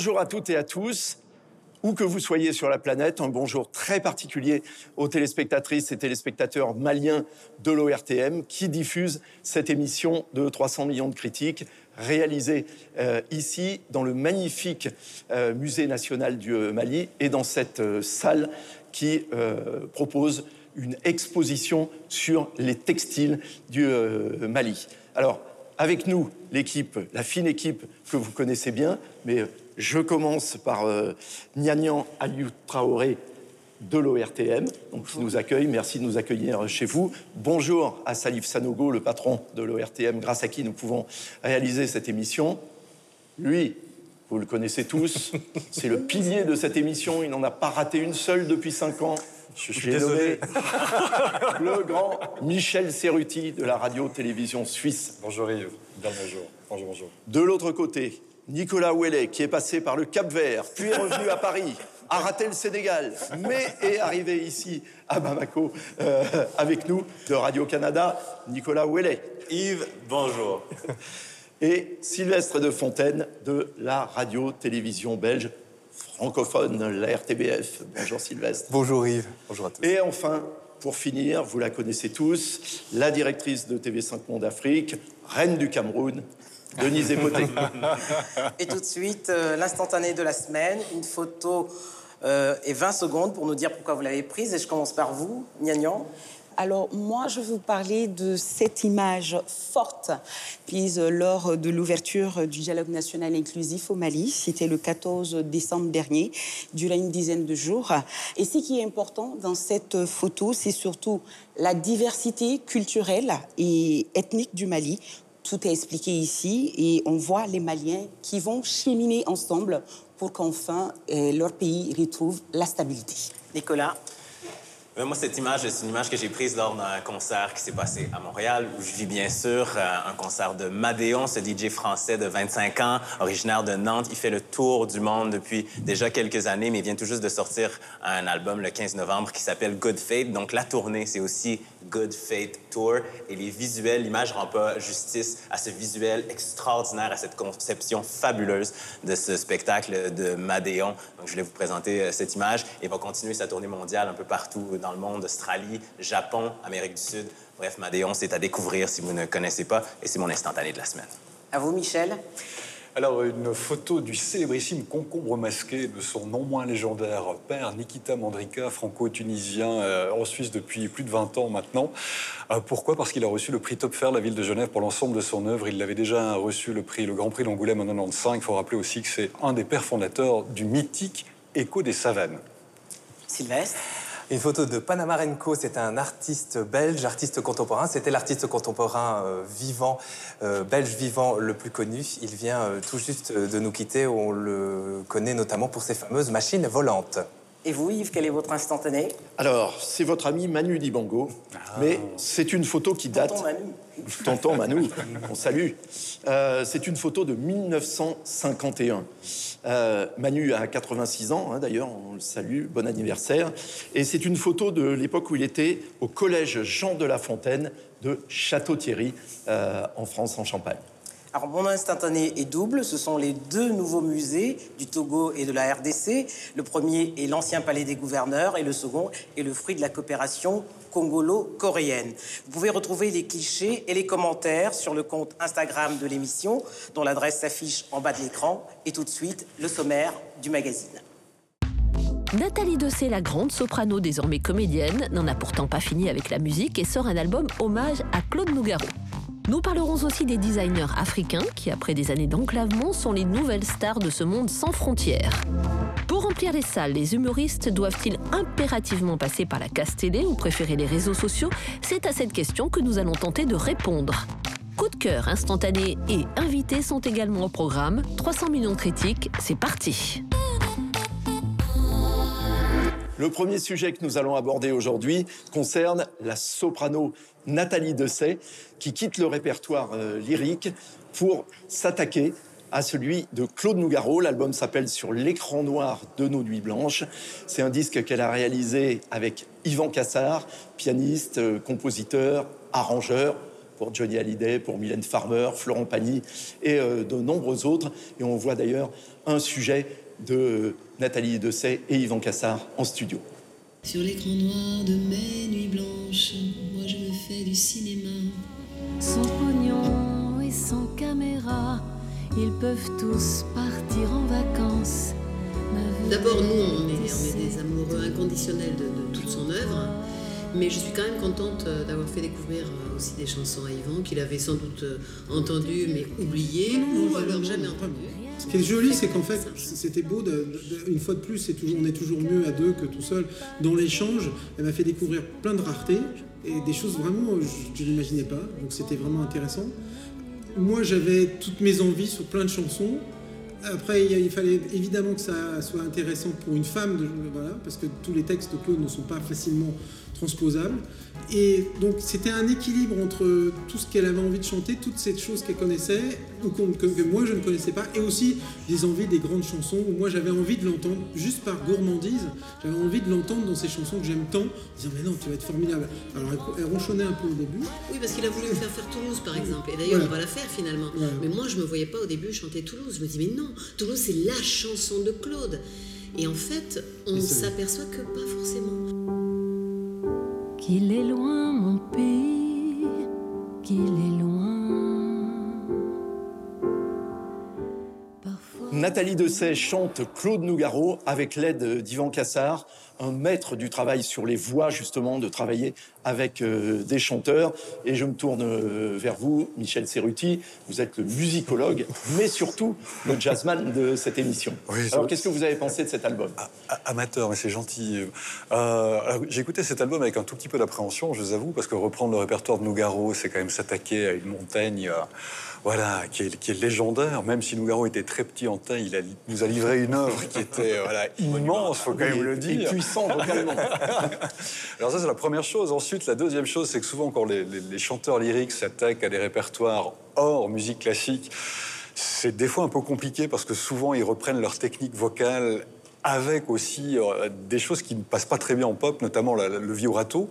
Bonjour à toutes et à tous. Où que vous soyez sur la planète, un bonjour très particulier aux téléspectatrices et téléspectateurs maliens de l'ORTM qui diffusent cette émission de 300 millions de critiques réalisée euh, ici dans le magnifique euh, musée national du euh, Mali et dans cette salle qui propose une exposition sur les textiles du Mali. Alors, avec nous, l'équipe, la fine équipe que vous connaissez bien, mais je commence par euh, Nianian Aliou Traoré de l'ORTM, donc qui nous accueille. Merci de nous accueillir chez vous. Bonjour à Salif Sanogo, le patron de l'ORTM, grâce à qui nous pouvons réaliser cette émission. Lui, vous le connaissez tous, c'est le pilier de cette émission. Il n'en a pas raté une seule depuis cinq ans. Je suis nommé le grand Michel Cerruti de la radio-télévision suisse. Bonjour Yves, bien bonjour. Bonjour, bonjour. De l'autre côté, Nicolas Ouellet, qui est passé par le Cap Vert, puis est revenu à Paris, a raté le Sénégal, mais est arrivé ici à Bamako euh, avec nous de Radio-Canada, Nicolas Ouellet. Yves, bonjour. Et Sylvestre de Fontaine de la radio-télévision belge francophone, la RTBF. Bonjour Sylvestre. Bonjour Yves. Bonjour à tous. Et enfin, pour finir, vous la connaissez tous, la directrice de TV5 Monde Afrique, reine du Cameroun, Denise Epoté. Et tout de suite, euh, l'instantané de la semaine, une photo euh, et 20 secondes pour nous dire pourquoi vous l'avez prise. Et je commence par vous, Niagnan. Alors moi, je vais vous parler de cette image forte prise lors de l'ouverture du dialogue national inclusif au Mali. C'était le 14 décembre dernier, durant une dizaine de jours. Et ce qui est important dans cette photo, c'est surtout la diversité culturelle et ethnique du Mali. Tout est expliqué ici et on voit les Maliens qui vont cheminer ensemble pour qu'enfin euh, leur pays retrouve la stabilité. Nicolas? Euh, Moi, cette image, c'est une image que j'ai prise lors d'un concert qui s'est passé à Montréal, où je vis bien sûr euh, un concert de Madéon, ce DJ français de 25 ans, originaire de Nantes. Il fait le tour du monde depuis déjà quelques années, mais il vient tout juste de sortir un album le 15 novembre qui s'appelle Good Fate. Donc, la tournée, c'est aussi Good Fate Tour. Et les visuels, l'image rend pas justice à ce visuel extraordinaire, à cette conception fabuleuse de ce spectacle de Madéon. Donc, je voulais vous présenter euh, cette image. Et va continuer sa tournée mondiale un peu partout dans le monde, Australie, Japon, Amérique du Sud. Bref, Madéon, c'est à découvrir si vous ne connaissez pas. Et c'est mon instantané de la semaine. À vous, Michel. Alors, une photo du célébrissime concombre masqué de son non moins légendaire père, Nikita Mandrika, franco-tunisien euh, en Suisse depuis plus de 20 ans maintenant. Euh, pourquoi? Parce qu'il a reçu le prix Topfer la ville de Genève pour l'ensemble de son œuvre. Il l'avait déjà reçu le prix, le Grand Prix d'Angoulême en 95. Il faut rappeler aussi que c'est un des pères fondateurs du mythique Écho des savanes. Sylvestre. Une photo de Panamarenko, c'est un artiste belge, artiste contemporain. C'était l'artiste contemporain euh, vivant, euh, belge vivant le plus connu. Il vient euh, tout juste de nous quitter. On le connaît notamment pour ses fameuses machines volantes. Et vous, Yves, quel est votre instantané? Alors, c'est votre ami Manu Dibango, mais c'est une photo qui date. Tonton Manu. Tonton Manu, on salue. Euh, c'est une photo de 1951. Euh, Manu a 86 ans, hein, d'ailleurs, on le salue, bon anniversaire. Et c'est une photo de l'époque où il était au collège Jean de La Fontaine de Château-Thierry, euh, en France, en Champagne. Mon instantané est double. Ce sont les deux nouveaux musées du Togo et de la RDC. Le premier est l'ancien palais des gouverneurs et le second est le fruit de la coopération congolo-coréenne. Vous pouvez retrouver les clichés et les commentaires sur le compte Instagram de l'émission, dont l'adresse s'affiche en bas de l'écran. Et tout de suite, le sommaire du magazine. Nathalie Dessay, la grande soprano désormais comédienne, n'en a pourtant pas fini avec la musique et sort un album hommage à Claude Nougaro. Nous parlerons aussi des designers africains qui, après des années d'enclavement, sont les nouvelles stars de ce monde sans frontières. Pour remplir les salles, les humoristes doivent-ils impérativement passer par la casse télé ou préférer les réseaux sociaux? C'est à cette question que nous allons tenter de répondre. Coup de cœur instantané et invités sont également au programme. 300 millions de critiques, c'est parti. Le premier sujet que nous allons aborder aujourd'hui concerne la soprano Nathalie Dessay, qui quitte le répertoire euh, lyrique pour s'attaquer à celui de Claude Nougaro. L'album s'appelle Sur l'écran noir de nos nuits blanches. C'est un disque qu'elle a réalisé avec Yvan Cassard, pianiste, euh, compositeur, arrangeur, pour Johnny Hallyday, pour Mylène Farmer, Florent Pagny et de nombreux autres. Et on voit d'ailleurs un sujet de Nathalie Dessay et Yvan Cassard en studio. Sur l'écran noir de mes nuits blanches, moi je me fais du cinéma. Sans pognon et sans caméra, ils peuvent tous partir en vacances. D'abord, nous, on est, des amoureux inconditionnels de, toute son œuvre. Mais je suis quand même contente euh, d'avoir fait découvrir euh, aussi des chansons à Yvan qu'il avait sans doute euh, entendues mais oubliées ou alors jamais entendues. Ce qui est joli, c'est qu'en fait, c'était beau, une fois de plus, on est toujours mieux à deux que tout seul. Dans l'échange, elle m'a fait découvrir plein de raretés et des choses vraiment, je ne l'imaginais pas, donc c'était vraiment intéressant. Moi, j'avais toutes mes envies sur plein de chansons. Après, il fallait évidemment que ça soit intéressant pour une femme, parce que tous les textes de ne sont pas facilement transposable. Et donc c'était un équilibre entre tout ce qu'elle avait envie de chanter, toutes ces choses qu'elle connaissait, ou que, que, moi je ne connaissais pas, et aussi des envies des grandes chansons, où moi j'avais envie de l'entendre, juste par gourmandise, j'avais envie de l'entendre dans ces chansons que j'aime tant, disant mais non, tu vas être formidable. Alors elle, ronchonnait un peu au début. Oui, parce qu'il a voulu faire faire Toulouse par exemple, et d'ailleurs on va la faire finalement. Mais moi je me voyais pas au début chanter Toulouse, je me dis mais non, Toulouse c'est la chanson de Claude. Et en fait, on s'aperçoit que pas forcément. Qu'il est loin mon pays, qu'il est loin. Nathalie Dessay chante Claude Nougaro avec l'aide d'Ivan Cassard un maître du travail sur les voix, justement, de travailler avec euh, des chanteurs. Et je me tourne euh, vers vous, Michel Cerruti. Vous êtes le musicologue, mais surtout le jazzman de cette émission. alors, qu'est-ce que vous avez pensé de cet album? Amateur, mais c'est gentil. Euh, J'ai écouté cet album avec un tout petit peu d'appréhension, je vous avoue, parce que reprendre le répertoire de Nougaro, c'est quand même s'attaquer à une montagne voilà, qui est, légendaire. Même si Nougaro était très petit en taille, il, nous a livré une œuvre qui était voilà, immense, faut quand même le dire. Et puissant vocalement. Alors ça, c'est la première chose. Ensuite, la deuxième chose, c'est que souvent, quand les, les chanteurs lyriques s'attaquent à des répertoires hors musique classique, c'est des fois un peu compliqué parce que souvent, ils reprennent leur technique vocale avec aussi euh, des choses qui ne passent pas très bien en pop, notamment le vibrato.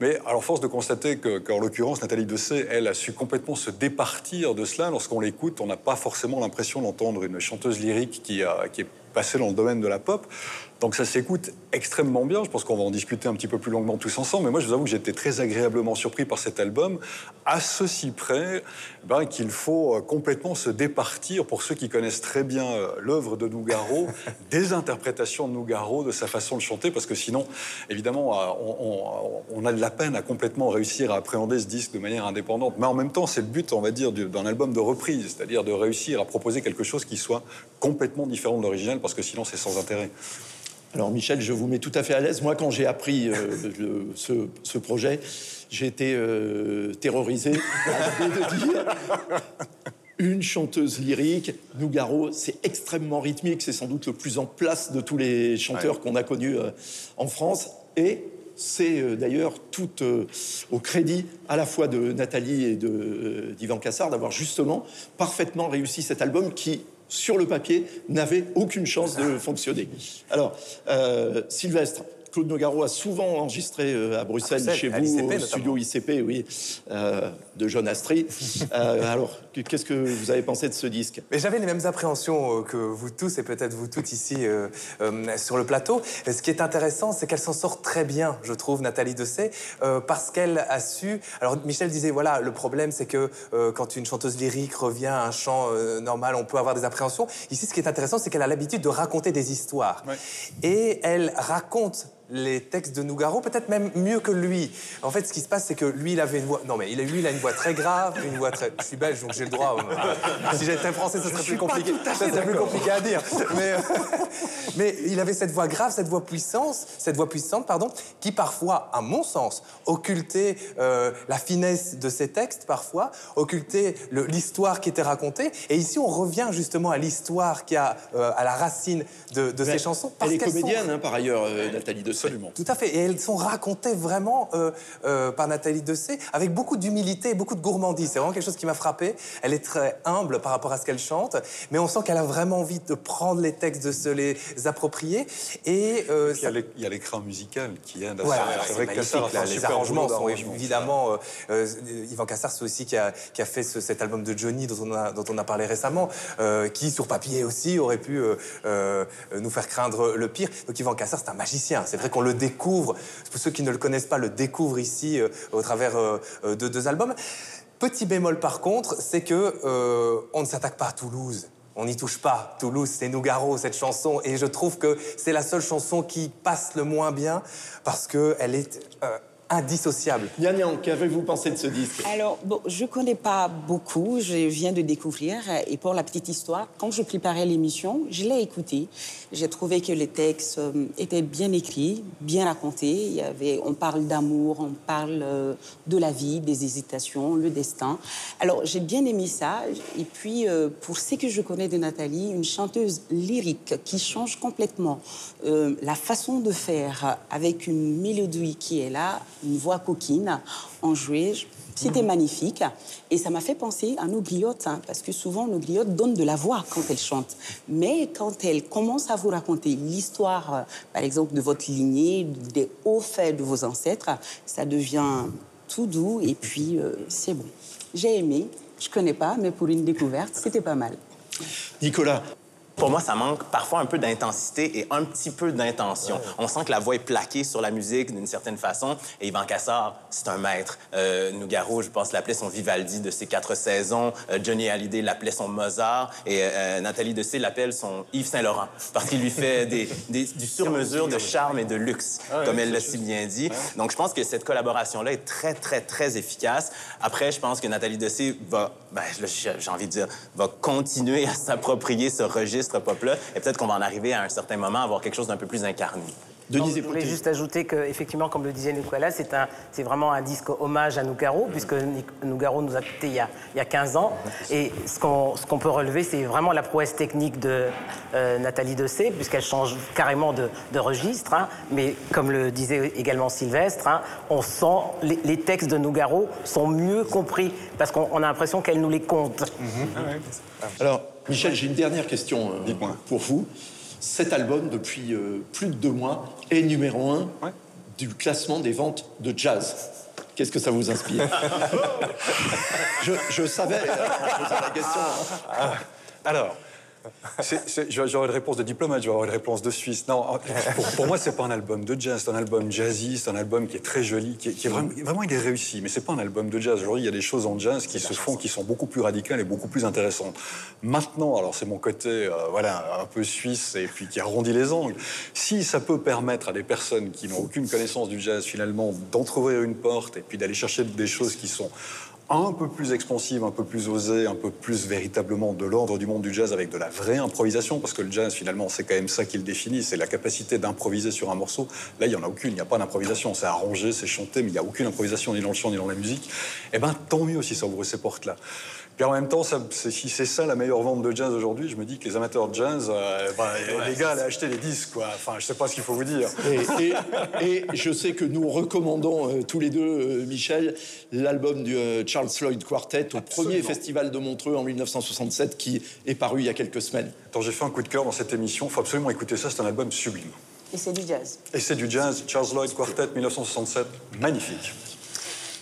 Mais alors, force de constater qu'en l'occurrence, Nathalie Dessay, elle, a su complètement se départir de cela. Lorsqu'on l'écoute, on n'a pas forcément l'impression d'entendre une chanteuse lyrique qui, qui est passée dans le domaine de la pop. Donc ça s'écoute extrêmement bien. Je pense qu'on va en discuter un petit peu plus longuement tous ensemble. Mais moi, je vous avoue que j'étais très agréablement surpris par cet album, à ceci près ben, qu'il faut euh, complètement se départir, pour ceux qui connaissent très bien euh, l'œuvre de Nougaro, des interprétations de Nougaro, de sa façon de chanter, parce que sinon, évidemment, euh, on, a de la peine à complètement réussir à appréhender ce disque de manière indépendante. Mais en même temps, c'est le but, on va dire, d'un album de reprise, c'est-à-dire de réussir à proposer quelque chose qui soit complètement différent de l'original, parce que sinon, c'est sans intérêt. Alors Michel, je vous mets tout à fait à l'aise. Moi, quand j'ai appris euh, ce, projet, j'ai été euh, terrorisé de dire une chanteuse lyrique. Nougaro, c'est extrêmement rythmique, c'est sans doute le plus en place de tous les chanteurs qu'on a connus euh, en France. Et c'est d'ailleurs tout au crédit à la fois de Nathalie et d'Ivan Cassard d'avoir justement parfaitement réussi cet album qui sur le papier, n'avait aucune chance de fonctionner. Alors, euh, Sylvestre, Claude Nogaro a souvent enregistré euh, à Bruxelles, chez vous, au studio ICP, oui, euh, de John Astry. Euh, alors, qu'est-ce que vous avez pensé de ce disque? Mais j'avais les mêmes appréhensions que vous tous et peut-être vous toutes ici sur le plateau. Et ce qui est intéressant, c'est qu'elle s'en sort très bien, je trouve, Nathalie Dessay, parce qu'elle a su. Alors, Michel disait voilà, le problème, c'est que quand une chanteuse lyrique revient à un chant normal, on peut avoir des appréhensions. Ici, ce qui est intéressant, c'est qu'elle a l'habitude de raconter des histoires. Et elle raconte les textes de Nougaro, peut-être même mieux que lui. En fait, ce qui se passe, c'est que lui, il avait une voix. Non, mais lui, il a une voix très grave, une voix très. Je suis belge, donc j'ai le droit. Si j'étais français, ça serait plus compliqué. Ça serait plus compliqué à dire. Mais, mais il avait cette voix grave, cette voix puissante, cette voix puissante, pardon, qui parfois, à mon sens, occultait euh, la finesse de ses textes, parfois, occultait l'histoire qui était racontée. Et ici, on revient justement à l'histoire qui a euh, à la racine de, de ces chansons. elle est comédienne, hein, par ailleurs, euh, Nathalie de Absolument. Tout à fait. Et elles sont racontées vraiment euh, euh, par Nathalie Dessay avec beaucoup d'humilité et beaucoup de gourmandise. C'est vraiment quelque chose qui m'a frappé. Elle est très humble par rapport à ce qu'elle chante, mais on sent qu'elle a vraiment envie de prendre les textes, de se les approprier. Et, euh, il, y ça... il y a l'écran musical qui aide à ouais, C'est vrai là, les arrangements sont évidemment. Yvan Cassar, c'est aussi qui a, qui a fait ce, cet album de Johnny dont on a, dont on a parlé récemment, qui sur papier aussi aurait pu nous faire craindre le pire. Donc Yvan Cassar, c'est un magicien. C'est vrai qu'on le découvre. Pour ceux qui ne le connaissent pas, le découvrent ici au travers de deux albums. Petit bémol par contre, c'est que euh, on ne s'attaque pas à Toulouse. On n'y touche pas. Toulouse, c'est Nougaro, cette chanson. Et je trouve que c'est la seule chanson qui passe le moins bien parce qu'elle est euh, indissociable. Yann, qu'avez-vous pensé de ce disque? Alors, bon, je ne connais pas beaucoup, je viens de découvrir. Et pour la petite histoire, quand je préparais l'émission, je l'ai écouté. J'ai trouvé que les textes euh, étaient bien écrits, bien racontés. Il y avait, on parle d'amour, on parle euh, de la vie, des hésitations, le destin. Alors, j'ai bien aimé ça. Et puis, euh, pour ce que je connais de Nathalie, une chanteuse lyrique qui change complètement la façon de faire avec une mélodie qui est là, une voix coquine, en jouait. C'était magnifique. Et ça m'a fait penser à nos griottes, hein, parce que souvent, nos griottes donnent de la voix quand elles chantent. Mais quand elles commencent à vous raconter l'histoire, euh, par exemple, de votre lignée, des hauts faits de vos ancêtres, ça devient tout doux et puis euh, c'est bon. J'ai aimé. Je connais pas, mais pour une découverte, c'était pas mal. Nicolas, pour moi, ça manque parfois un peu d'intensité et un petit peu d'intention. On sent que la voix est plaquée sur la musique d'une certaine façon. Et Yvan Cassar, c'est un maître. Euh, Nougaro, je pense, l'appelait son Vivaldi de ses quatre saisons. Euh, Johnny Hallyday l'appelait son Mozart. Et euh, Nathalie Dessay l'appelle son Yves Saint-Laurent. Parce qu'il lui fait des, du sur-mesure de charme et de luxe, ah comme elle l'a si bien dit. Donc, je pense que cette collaboration-là est très, très, très efficace. Après, je pense que Nathalie Dessay va, ben, j'ai envie de dire, va continuer à s'approprier ce registre Et peut-être qu'on va en arriver à un certain moment à avoir quelque chose d'un peu plus incarné. Denise je voulais juste ajouter que, effectivement, comme le disait Nicolas, c'est un, c'est vraiment un disque hommage à Nougaro, puisque Nougaro nous a quittés il y a, il y a 15 ans. Et ce qu'on, ce qu'on peut relever, c'est vraiment la prouesse technique de euh, Nathalie Dessay, puisqu'elle change carrément de, de registre. Hein. Mais comme le disait également Sylvestre, hein, on sent les, les, textes de Nougaro sont mieux compris, parce qu'on a l'impression qu'elle nous les compte. Mm-hmm. Alors, Michel, j'ai une dernière question euh, pour vous. Cet album, depuis euh, plus de deux mois, est numéro un du classement des ventes de jazz. Qu'est-ce que ça vous inspire? Je, savais, je posais la question. Ah. Alors, J'aurais une réponse de diplomate, j'aurais une réponse de Suisse. Non, pour, pour moi, c'est pas un album de jazz, c'est un album jazzy, c'est un album qui est très joli, qui est, vraiment, vraiment, il est réussi, mais c'est pas un album de jazz. Aujourd'hui, il y a des choses en jazz qui se font, qui sont beaucoup plus radicales et beaucoup plus intéressantes. Maintenant, alors c'est mon côté, euh, voilà, un peu suisse et puis qui arrondit les angles. Si ça peut permettre à des personnes qui n'ont aucune connaissance du jazz, finalement, d'entrouvrir une porte et puis d'aller chercher des choses qui sont un peu plus expansive, un peu plus osée, un peu plus véritablement de l'ordre du monde du jazz avec de la vraie improvisation, parce que le jazz, finalement, c'est quand même ça qui le définit, c'est la capacité d'improviser sur un morceau. Là, il n'y en a aucune, il n'y a pas d'improvisation. C'est arrangé, c'est chanté, mais il n'y a aucune improvisation ni dans le chant ni dans la musique. Eh bien, tant mieux si ça ouvre ces portes-là. Puis en même temps, si c'est ça la meilleure vente de jazz aujourd'hui, je me dis que les amateurs de jazz, euh, bah, les gars, allaient acheter des disques, quoi. Enfin, je sais pas ce qu'il faut vous dire. Et, je sais que nous recommandons euh, tous les deux, euh, Michel, l'album du Charles Lloyd Quartet au premier festival de Montreux en 1967 qui est paru il y a quelques semaines. Attends, j'ai fait un coup de cœur dans cette émission. Il faut absolument écouter ça. C'est un album sublime. Et c'est du jazz. Et c'est du jazz. Charles Lloyd Quartet 1967, magnifique.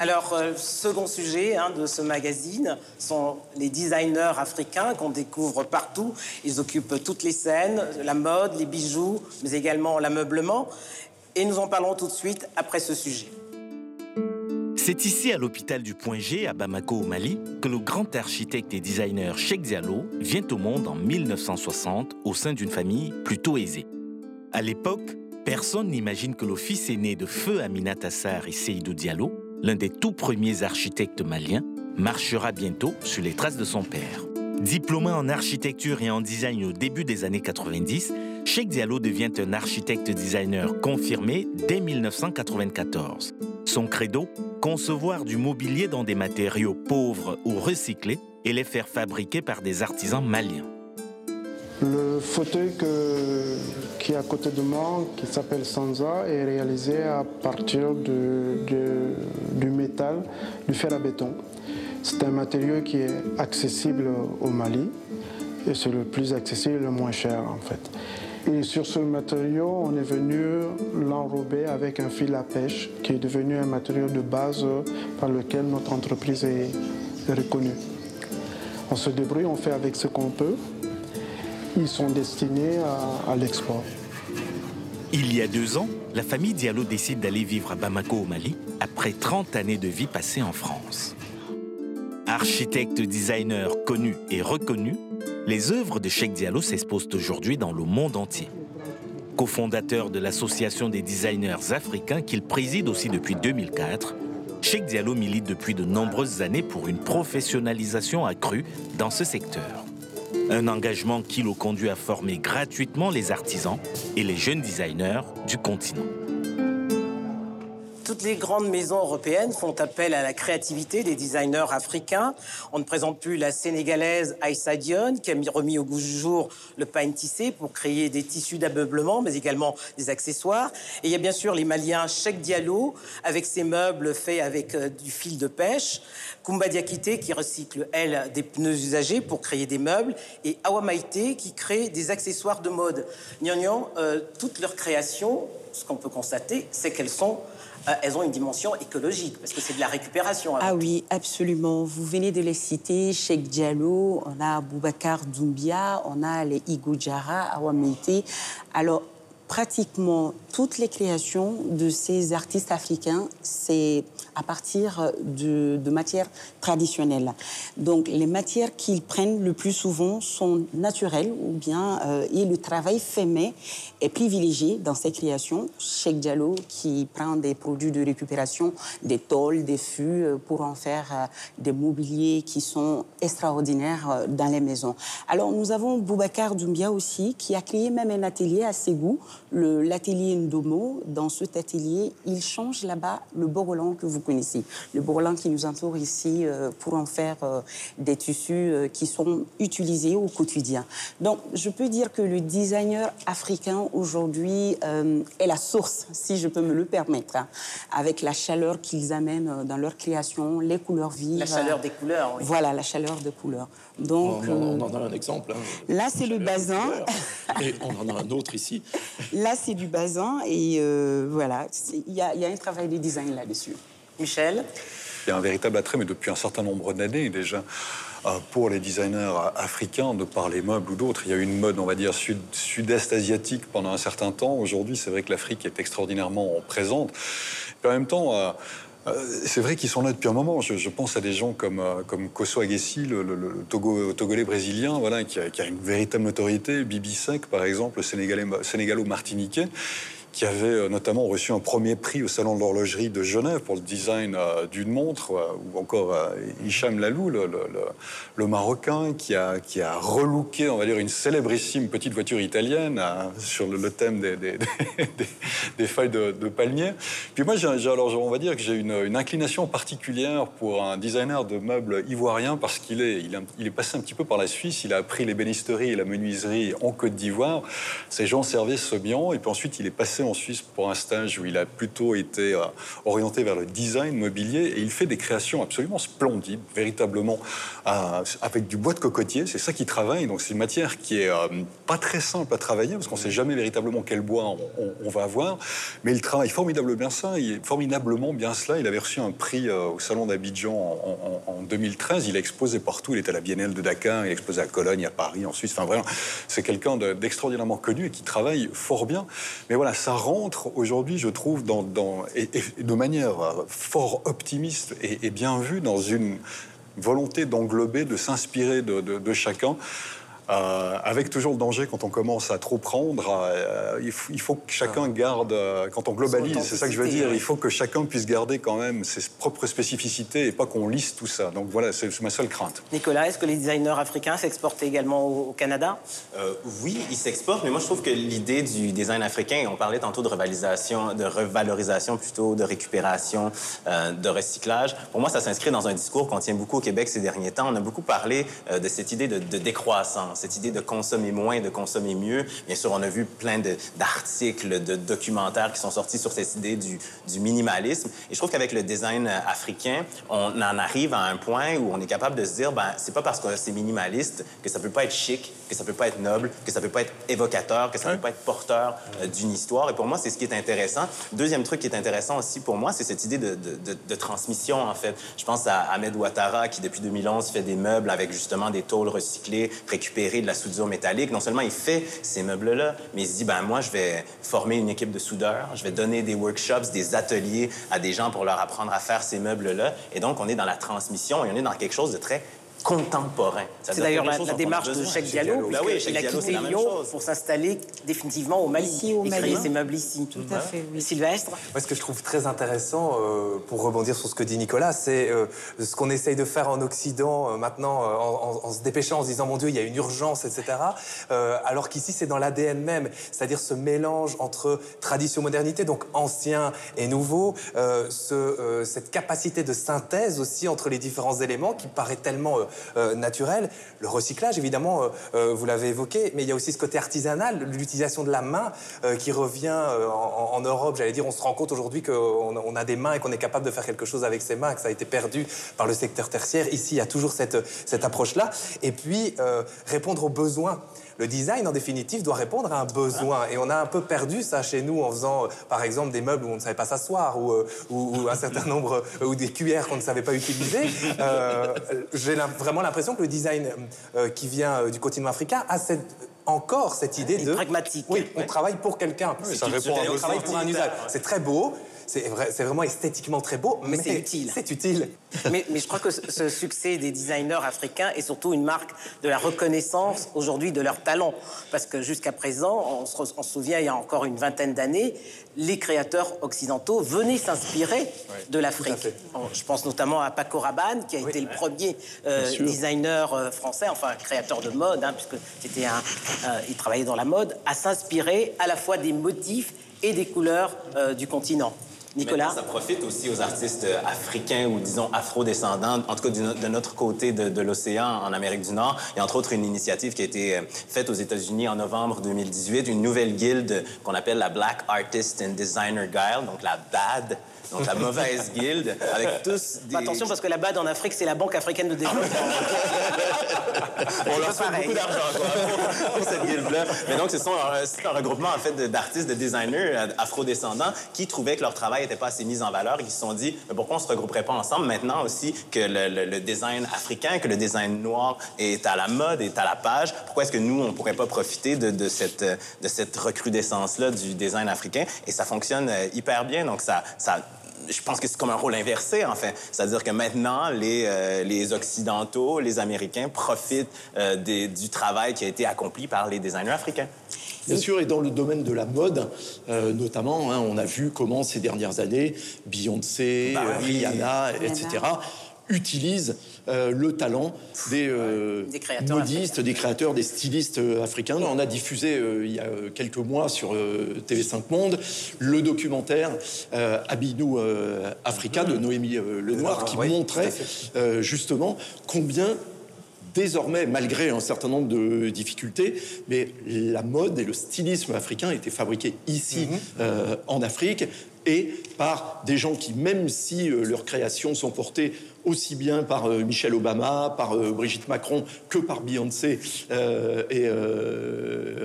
Alors, euh, second sujet hein, de ce magazine sont les designers africains qu'on découvre partout. Ils occupent toutes les scènes, la mode, les bijoux, mais également l'ameublement. Et nous en parlerons tout de suite après ce sujet. C'est ici, à l'hôpital du Point G, à Bamako, au Mali, que le grand architecte et designer Cheikh Diallo vient au monde en 1960 au sein d'une famille plutôt aisée. À l'époque, personne n'imagine que le fils aîné de feu Aminata Tassar et Seydou Diallo l'un des tout premiers architectes maliens, marchera bientôt sur les traces de son père. Diplômé en architecture et en design au début des années 90, Cheikh Diallo devient un architecte-designer confirmé dès 1994. Son credo Concevoir du mobilier dans des matériaux pauvres ou recyclés et les faire fabriquer par des artisans maliens. Le fauteuil qui est à côté de moi, qui s'appelle Sansa, est réalisé à partir du métal, du fer à béton. C'est un matériau qui est accessible au Mali et c'est le plus accessible et le moins cher en fait. Et sur ce matériau, on est venu l'enrober avec un fil à pêche qui est devenu un matériau de base par lequel notre entreprise est reconnue. On se débrouille, on fait avec ce qu'on peut. Ils sont destinés à, à. Il y a deux ans, la famille Diallo décide d'aller vivre à Bamako au Mali après 30 années de vie passée en France. Architecte designer connu et reconnu, les œuvres de Cheikh Diallo s'exposent aujourd'hui dans le monde entier. Cofondateur de l'Association des designers africains qu'il préside aussi depuis 2004, Cheikh Diallo milite depuis de nombreuses années pour une professionnalisation accrue dans ce secteur. Un engagement qui le conduit à former gratuitement les artisans et les jeunes designers du continent toutes les grandes maisons européennes font appel à la créativité des designers africains. On ne présente plus la sénégalaise Aïssa Dion, qui a remis au goût du jour le pain tissé pour créer des tissus d'ameublement, mais également des accessoires. Et il y a bien sûr les Maliens Cheikh Diallo, avec ses meubles faits avec euh, du fil de pêche. Kumba Diakité, qui recycle, elle, des pneus usagés pour créer des meubles. Et Awa Maïté, qui crée des accessoires de mode. Nyan, euh, toutes leurs créations, ce qu'on peut constater, c'est qu'elles sont euh, elles ont une dimension écologique, parce que c'est de la récupération. Ah oui, absolument. Vous venez de les citer, Cheikh Diallo, on a Boubacar Doumbia, on a les Igo Djara, Awamete. Alors, pratiquement toutes les créations de ces artistes africains, c'est à partir de, matières traditionnelles. Donc les matières qu'ils prennent le plus souvent sont naturelles ou bien euh, et le travail fait main est privilégié dans ces créations. Cheikh Diallo qui prend des produits de récupération, des tôles, des fûts euh, pour en faire euh, des mobiliers qui sont extraordinaires dans les maisons. Alors nous avons Boubacar Doumbia aussi qui a créé même un atelier à Ségou, l'atelier Ndomo. Dans cet atelier, il change là-bas le borolan que vous connaissez, le borolan qui nous entoure ici euh, pour en faire euh, des tissus euh, qui sont utilisés au quotidien. Donc, je peux dire que le designer africain aujourd'hui est la source, si je peux me le permettre, hein, avec la chaleur qu'ils amènent dans leur création, les couleurs vives. La chaleur des couleurs, oui. Voilà, la chaleur des couleurs. Donc, on, en a un exemple. Hein. Là, c'est le bazin. Et on en a un autre ici. Là, c'est du bazin. Et voilà, il y, a un travail de design là-dessus. Michel? Il y a un véritable attrait, mais depuis un certain nombre d'années déjà, euh, pour les designers africains, de par les meubles ou d'autres. Il y a eu une mode, on va dire, sud-est asiatique pendant un certain temps. Aujourd'hui, c'est vrai que l'Afrique est extraordinairement présente. en même temps, euh, euh, c'est vrai qu'ils sont là depuis un moment. Je, pense à des gens comme, comme Koso Agessi, le, Togo, Togolais brésilien, voilà, qui a, une véritable notoriété. Bibi Sek, par exemple, le Sénégalo-Martiniquais qui avait euh, notamment reçu un premier prix au Salon de l'horlogerie de Genève pour le design euh, d'une montre, euh, ou encore Hicham Lalou, le, Marocain, qui a, qui a relooké, on va dire, une célébrissime petite voiture italienne sur le, thème des, des, feuilles de, palmier. Puis moi, j'ai, alors, on va dire que j'ai une, inclination particulière pour un designer de meubles ivoirien parce qu'il est, il, est passé un petit peu par la Suisse, il a appris l'ébénisterie et la menuiserie en Côte d'Ivoire. Ces gens servaient Sobian, et puis ensuite il est passé en Suisse pour un stage où il a plutôt été euh, orienté vers le design mobilier et il fait des créations absolument splendides, véritablement euh, avec du bois de cocotier. C'est ça qu'il travaille. Donc c'est une matière qui est euh, pas très simple à travailler parce qu'on sait jamais véritablement quel bois on, va avoir. Mais il travaille formidablement bien ça. Il est formidablement bien cela. Il avait reçu un prix au salon d'Abidjan en, 2013. Il a exposé partout. Il était à la Biennale de Dakar. Il a à Cologne, à Paris, en Suisse. Enfin vraiment, c'est quelqu'un d'extraordinairement connu et qui travaille fort bien. Mais voilà, ça rentre aujourd'hui, je trouve, de manière fort optimiste et, bien vue dans une volonté d'englober, de s'inspirer de, chacun. Euh, avec toujours le danger quand on commence à trop prendre. Euh, il, faut, que chacun ah. garde, euh, quand on globalise, c'est ça que je veux dire, il faut que chacun puisse garder quand même ses propres spécificités et pas qu'on lisse tout ça. Donc voilà, c'est ma seule crainte. Nicolas, est-ce que les designers africains s'exportent également au, Canada? Oui, ils s'exportent, mais moi je trouve que l'idée du design africain, on parlait tantôt de revalorisation, de revalorisation plutôt, de récupération, de recyclage, pour moi ça s'inscrit dans un discours qu'on tient beaucoup au Québec ces derniers temps. On a beaucoup parlé de cette idée de décroissance cette idée de consommer moins, de consommer mieux. Bien sûr, on a vu plein d'articles, de, documentaires qui sont sortis sur cette idée du, du minimalisme. Et je trouve qu'avec le design africain, on en arrive à un point où on est capable de se dire, ben, c'est pas parce que c'est minimaliste que ça peut pas être chic, que ça peut pas être noble, que ça peut pas être évocateur, que ça peut pas être porteur euh, d'une histoire. Et pour moi, c'est ce qui est intéressant. Deuxième truc qui est intéressant aussi pour moi, c'est cette idée de, de, de, transmission, en fait. Je pense à Ahmed Ouattara, qui depuis 2011 fait des meubles avec justement des tôles recyclées, récupérées de la soudure métallique. Non seulement il fait ces meubles-là, mais il se dit, ben moi, je vais former une équipe de soudeurs, je vais donner des workshops, des ateliers à des gens pour leur apprendre à faire ces meubles-là. Et donc, on est dans la transmission et on est dans quelque chose de très contemporain. C'est d'ailleurs la, démarche de Cheikh Diallo. Bah oui, il a quitté Lyon pour s'installer définitivement au Mali ici, au et créer ses meubles ici. Tout à fait, oui. Sylvestre? Ce que je trouve très intéressant, euh, pour rebondir sur ce que dit Nicolas, c'est euh, ce qu'on essaye de faire en Occident euh, maintenant, en, se dépêchant, en se disant, mon Dieu, il y a une urgence, etc. alors qu'ici, c'est dans l'ADN même, c'est-à-dire ce mélange entre tradition, modernité, donc ancien et nouveau, ce, cette capacité de synthèse aussi entre les différents éléments qui paraît tellement euh, naturel. Le recyclage, évidemment, euh, euh, vous l'avez évoqué, mais il y a aussi ce côté artisanal, l'utilisation de la main qui revient en, Europe. J'allais dire, on se rend compte aujourd'hui qu'on on a des mains et qu'on est capable de faire quelque chose avec ses mains, que ça a été perdu par le secteur tertiaire. Ici, il y a toujours cette, cette approche-là. Et puis, répondre aux besoins le design, en définitive, doit répondre à un besoin. Et on a un peu perdu ça chez nous en faisant, euh, par exemple, des meubles où on ne savait pas s'asseoir ou, euh, un certain nombre, euh, ou des cuillères qu'on ne savait pas utiliser. J'ai vraiment l'impression que le design qui vient du continent africain a encore cette idée de pragmatique. Oui, on travaille pour quelqu'un. ça répond à on travaille pour un usage. C'est très beau, c'est vrai, vraiment esthétiquement très beau, mais, c'est utile. C'est utile. Mais, je crois que ce succès des designers africains est surtout une marque de la reconnaissance aujourd'hui de leur talent. Parce que jusqu'à présent, on se, souvient, il y a encore une vingtaine d'années, les créateurs occidentaux venaient s'inspirer de l'Afrique. Je pense notamment à Paco Rabanne, qui a été le premier euh, designer euh, français, enfin créateur de mode, hein, puisque c'était un, euh, il travaillait dans la mode, à s'inspirer à la fois des motifs et des couleurs du continent. Nicolas? ça profite aussi aux artistes africains ou, disons, afro-descendants, en tout cas de notre côté de, l'océan, en Amérique du Nord. Il y a entre autres une initiative qui a été euh, faite aux États-Unis en novembre 2018, une nouvelle guilde qu'on appelle la Black Artist and Designer Guild, donc la BAD donc la mauvaise guilde, avec tous des... Attention, parce que la BAD en Afrique, c'est la Banque africaine de développement. On leur souhaite beaucoup d'argent, quoi, pour cette guilde-là. Mais donc, c'est un regroupement, en fait, d'artistes, de designers euh, afro-descendants qui trouvaient que leur travail n'était pas assez mis en valeur et qui se sont dit, pourquoi on ne se regrouperait pas ensemble maintenant aussi que le, design africain, que le design noir est à la mode, est à la page? Pourquoi est-ce que nous, on ne pourrait pas profiter de, de cette, de cette recrudescence-là du design africain? Et ça fonctionne euh, hyper bien. Donc, ça, ça je pense que c'est comme un rôle inversé, en fait. C'est-à-dire que maintenant, les, euh, les Occidentaux, les Américains profitent euh, du travail qui a été accompli par les designers africains. Bien sûr, et dans le domaine de la mode, euh, notamment, hein, on a vu comment ces dernières années, Beyoncé, bah Rihanna, etc., utilisent euh, le talent des, euh, modistes, des créateurs, des stylistes euh, africains. On a diffusé il y a quelques mois sur TV5 Monde le documentaire Abinou Africa de Noémie Lenoir qui montrait justement combien désormais, malgré un certain nombre de difficultés, mais la mode et le stylisme africain étaient fabriqués ici, mhm. en Afrique, et par des gens qui, même si leurs créations sont portées aussi bien par euh, Michelle Obama, par euh, Brigitte Macron que par Beyoncé euh, et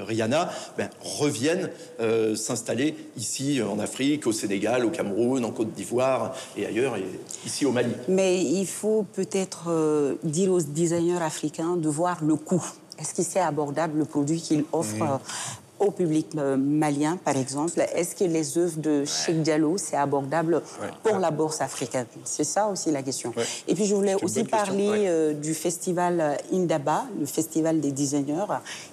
Rihanna, ben, reviennent s'installer ici en Afrique, au Sénégal, au Cameroun, en Côte d'Ivoire et ailleurs, et ici au Mali. Mais il faut peut-être dire aux designers africains de voir le coût. Est-ce que c'est abordable le produit qu'ils offrent au public euh, malien, par exemple Est-ce que les œuvres de Cheikh Diallo, c'est abordable pour la bourse africaine? C'est ça aussi la question. Et puis je voulais aussi parler euh, du festival euh, Indaba, le festival des designers,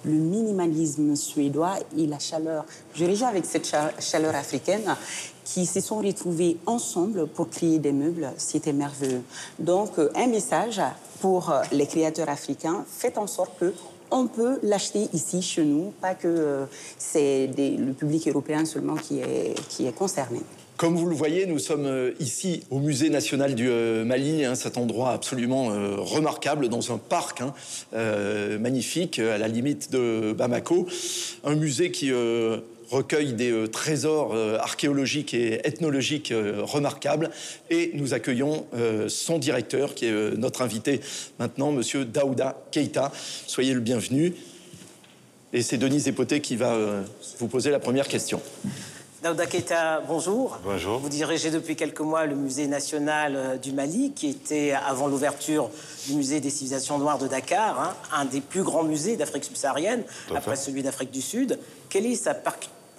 le minimalisme suédois et la chaleur. Je réjouis avec cette chaleur africaine qui se sont retrouvés ensemble pour créer des meubles. C'était merveilleux. Donc, un message pour les créateurs africains, faites en sorte que on peut l'acheter ici, chez nous, pas que euh, c'est le public européen seulement qui est, qui est concerné. Comme vous le voyez, nous sommes euh, ici au Musée national du euh, Mali, hein, cet endroit absolument remarquable dans un parc hein, magnifique à la limite de Bamako. Un musée qui recueille des trésors archéologiques et ethnologiques remarquables. Et nous accueillons son directeur, qui est notre invité maintenant, Monsieur Daouda Keita. Soyez le bienvenu. Et c'est Denise Epoté qui va vous poser la première question. Daouda Keita, bonjour. Bonjour. Vous dirigez depuis quelques mois le musée national euh, du Mali, qui était avant l'ouverture du musée des civilisations noires de Dakar, hein, un des plus grands musées d'Afrique subsaharienne, après celui d'Afrique du Sud. Quelle est sa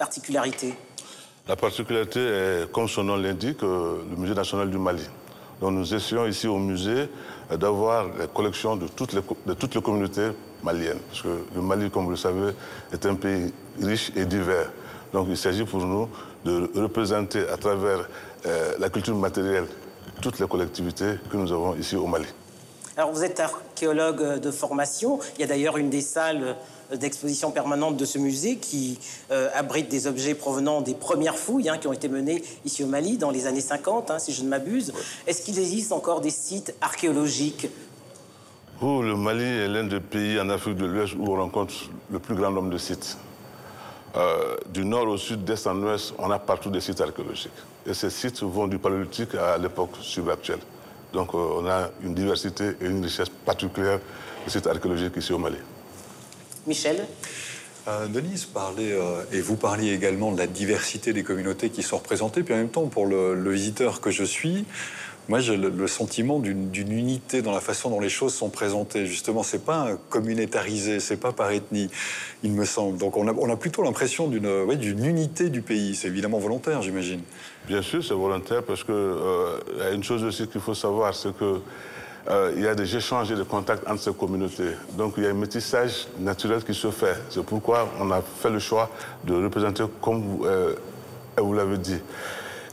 particularité La particularité est, comme son nom l'indique, euh, le musée national du Mali. Donc nous essayons ici au musée euh, d'avoir les collections de toutes les, de toutes les communautés maliennes. Parce que le Mali, comme vous le savez, est un pays riche et divers. Donc il s'agit pour nous de représenter à travers euh, la culture matérielle toutes les collectivités que nous avons ici au Mali. Alors vous êtes archéologue de formation. Il y a d'ailleurs une des salles d'exposition permanente de ce musée qui euh, abrite des objets provenant des premières fouilles hein, qui ont été menées ici au Mali dans les années 50, hein, si je ne m'abuse. Est-ce qu'il existe encore des sites archéologiques? Le Mali est l'un des pays en Afrique de l'Ouest où on rencontre le plus grand nombre de sites. Euh, du nord au sud, d'est en ouest, on a partout des sites archéologiques. Et ces sites vont du paléolithique à l'époque subactuelle. Donc euh, on a une diversité et une richesse particulière de sites archéologiques ici au Mali. Michel euh, Denise parlait, et vous parliez également de la diversité des communautés qui sont représentées, puis en même temps, pour le visiteur que je suis, moi, j'ai le, sentiment d'une unité dans la façon dont les choses sont présentées. Justement, c'est pas communautarisé, c'est pas par ethnie, il me semble. Donc, on a, plutôt l'impression d'une unité du pays. C'est évidemment volontaire, j'imagine. Bien sûr, c'est volontaire parce que euh, y a une chose aussi qu'il faut savoir, c'est que euh, il y a des échanges et des contacts entre ces communautés. Donc il y a un métissage naturel qui se fait. C'est pourquoi on a fait le choix de représenter comme vous, euh, vous l'avez dit.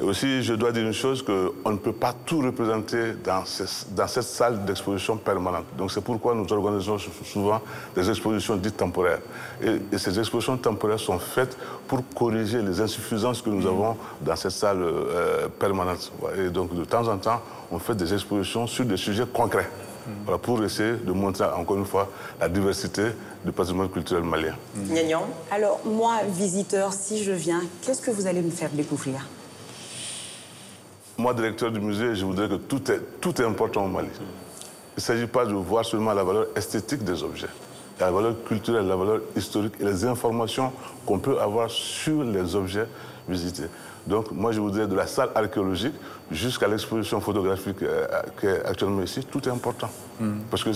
Et aussi, je dois dire une chose, qu'on ne peut pas tout représenter dans, dans cette salle d'exposition permanente. Donc c'est pourquoi nous organisons souvent des expositions dites temporaires. Et, ces expositions temporaires sont faites pour corriger les insuffisances que nous avons dans cette salle euh, permanente. Et donc de temps en temps, on fait des expositions sur des sujets concrets. pour essayer de montrer encore une fois la diversité du patrimoine culturel malien. Alors moi, visiteur, si je viens, qu'est-ce que vous allez me faire découvrir? Moi, directeur du musée, je voudrais que tout est, tout est important au Mali. Il ne s'agit pas de voir seulement la valeur esthétique des objets. La valeur culturelle, la valeur historique et les informations qu'on peut avoir sur les objets visités. Donc, moi, je voudrais de la salle archéologique jusqu'à l'exposition photographique euh, qui est actuellement ici, tout est important. Hmm. Parce que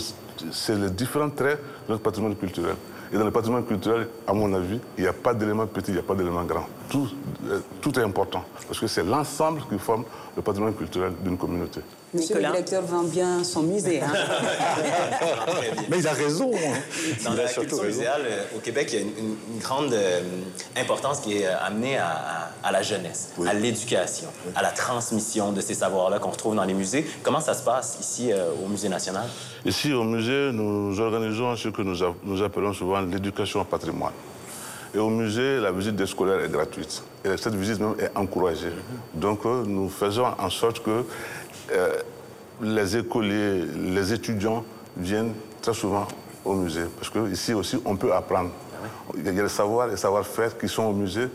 c'est les différents traits de notre patrimoine culturel. Et dans le patrimoine culturel, à mon avis, il n'y a pas d'élément petit, il n'y a pas d'élément grand. Tout, euh, tout est important, parce que c'est l'ensemble qui forme le patrimoine culturel d'une communauté. Monsieur le directeur vend bien son musée. Hein. Mais il a raison. Hein. Dans la culture muséale, euh, au Québec, il y a une, grande euh, importance qui est amenée à, la jeunesse, à l'éducation, à la transmission de ces savoirs-là qu'on retrouve dans les musées. Comment ça se passe ici au Musée national? Ici, au musée, nous organisons ce que nous, nous appelons souvent l'éducation au patrimoine. Et au musée, la visite des scolaires est gratuite. Et cette visite même est encouragée. Donc euh, nous faisons en sorte que euh, les écoliers, les étudiants viennent très souvent au musée. Parce qu'ici aussi, on peut apprendre. Il y a les savoirs et savoir-faire qui sont au musée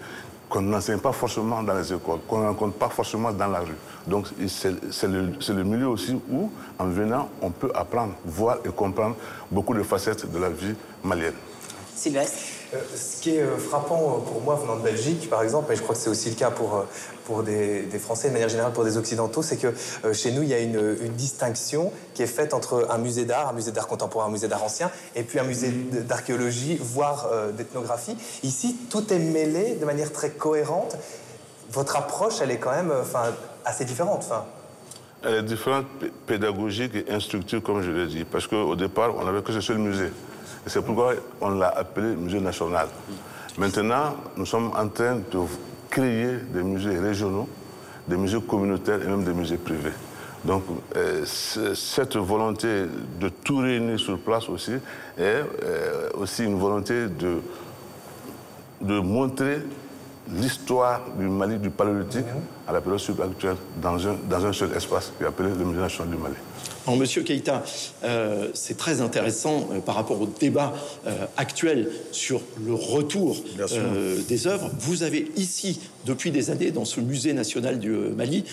qu'on n'enseigne pas forcément dans les écoles, qu'on ne rencontre pas forcément dans la rue. Donc c'est le, le, milieu aussi où, en venant, on peut apprendre, voir et comprendre beaucoup de facettes de la vie malienne. Sylvestre ce qui est euh, frappant pour moi venant de Belgique, par exemple, et je crois que c'est aussi le cas pour, euh, pour des, Français, de manière générale pour des Occidentaux, c'est que chez nous, il y a une, distinction qui est faite entre un musée d'art, un musée d'art contemporain, un musée d'art ancien, et puis un musée d'archéologie, voire d'ethnographie. Ici, tout est mêlé de manière très cohérente. Votre approche, elle est quand même enfin, assez différente. Enfin. Elle est différente pédagogique et instructive, comme je l'ai dit, parce qu'au départ, on n'avait que ce seul musée. C'est pourquoi on l'a appelé musée national. Maintenant, nous sommes en train de créer des musées régionaux, des musées communautaires et même des musées privés. Donc, euh, cette volonté de tout réunir sur place aussi est euh, aussi une volonté de, de montrer l'histoire du Mali, du paléolithique, à la période subactuelle, dans un, dans un seul espace qui est appelé le Musée national du Mali. Alors, Monsieur Keïta, euh, c'est très intéressant euh, par rapport au débat euh, actuel sur le retour euh, des œuvres. Vous avez ici, depuis des années, dans ce musée national du Mali,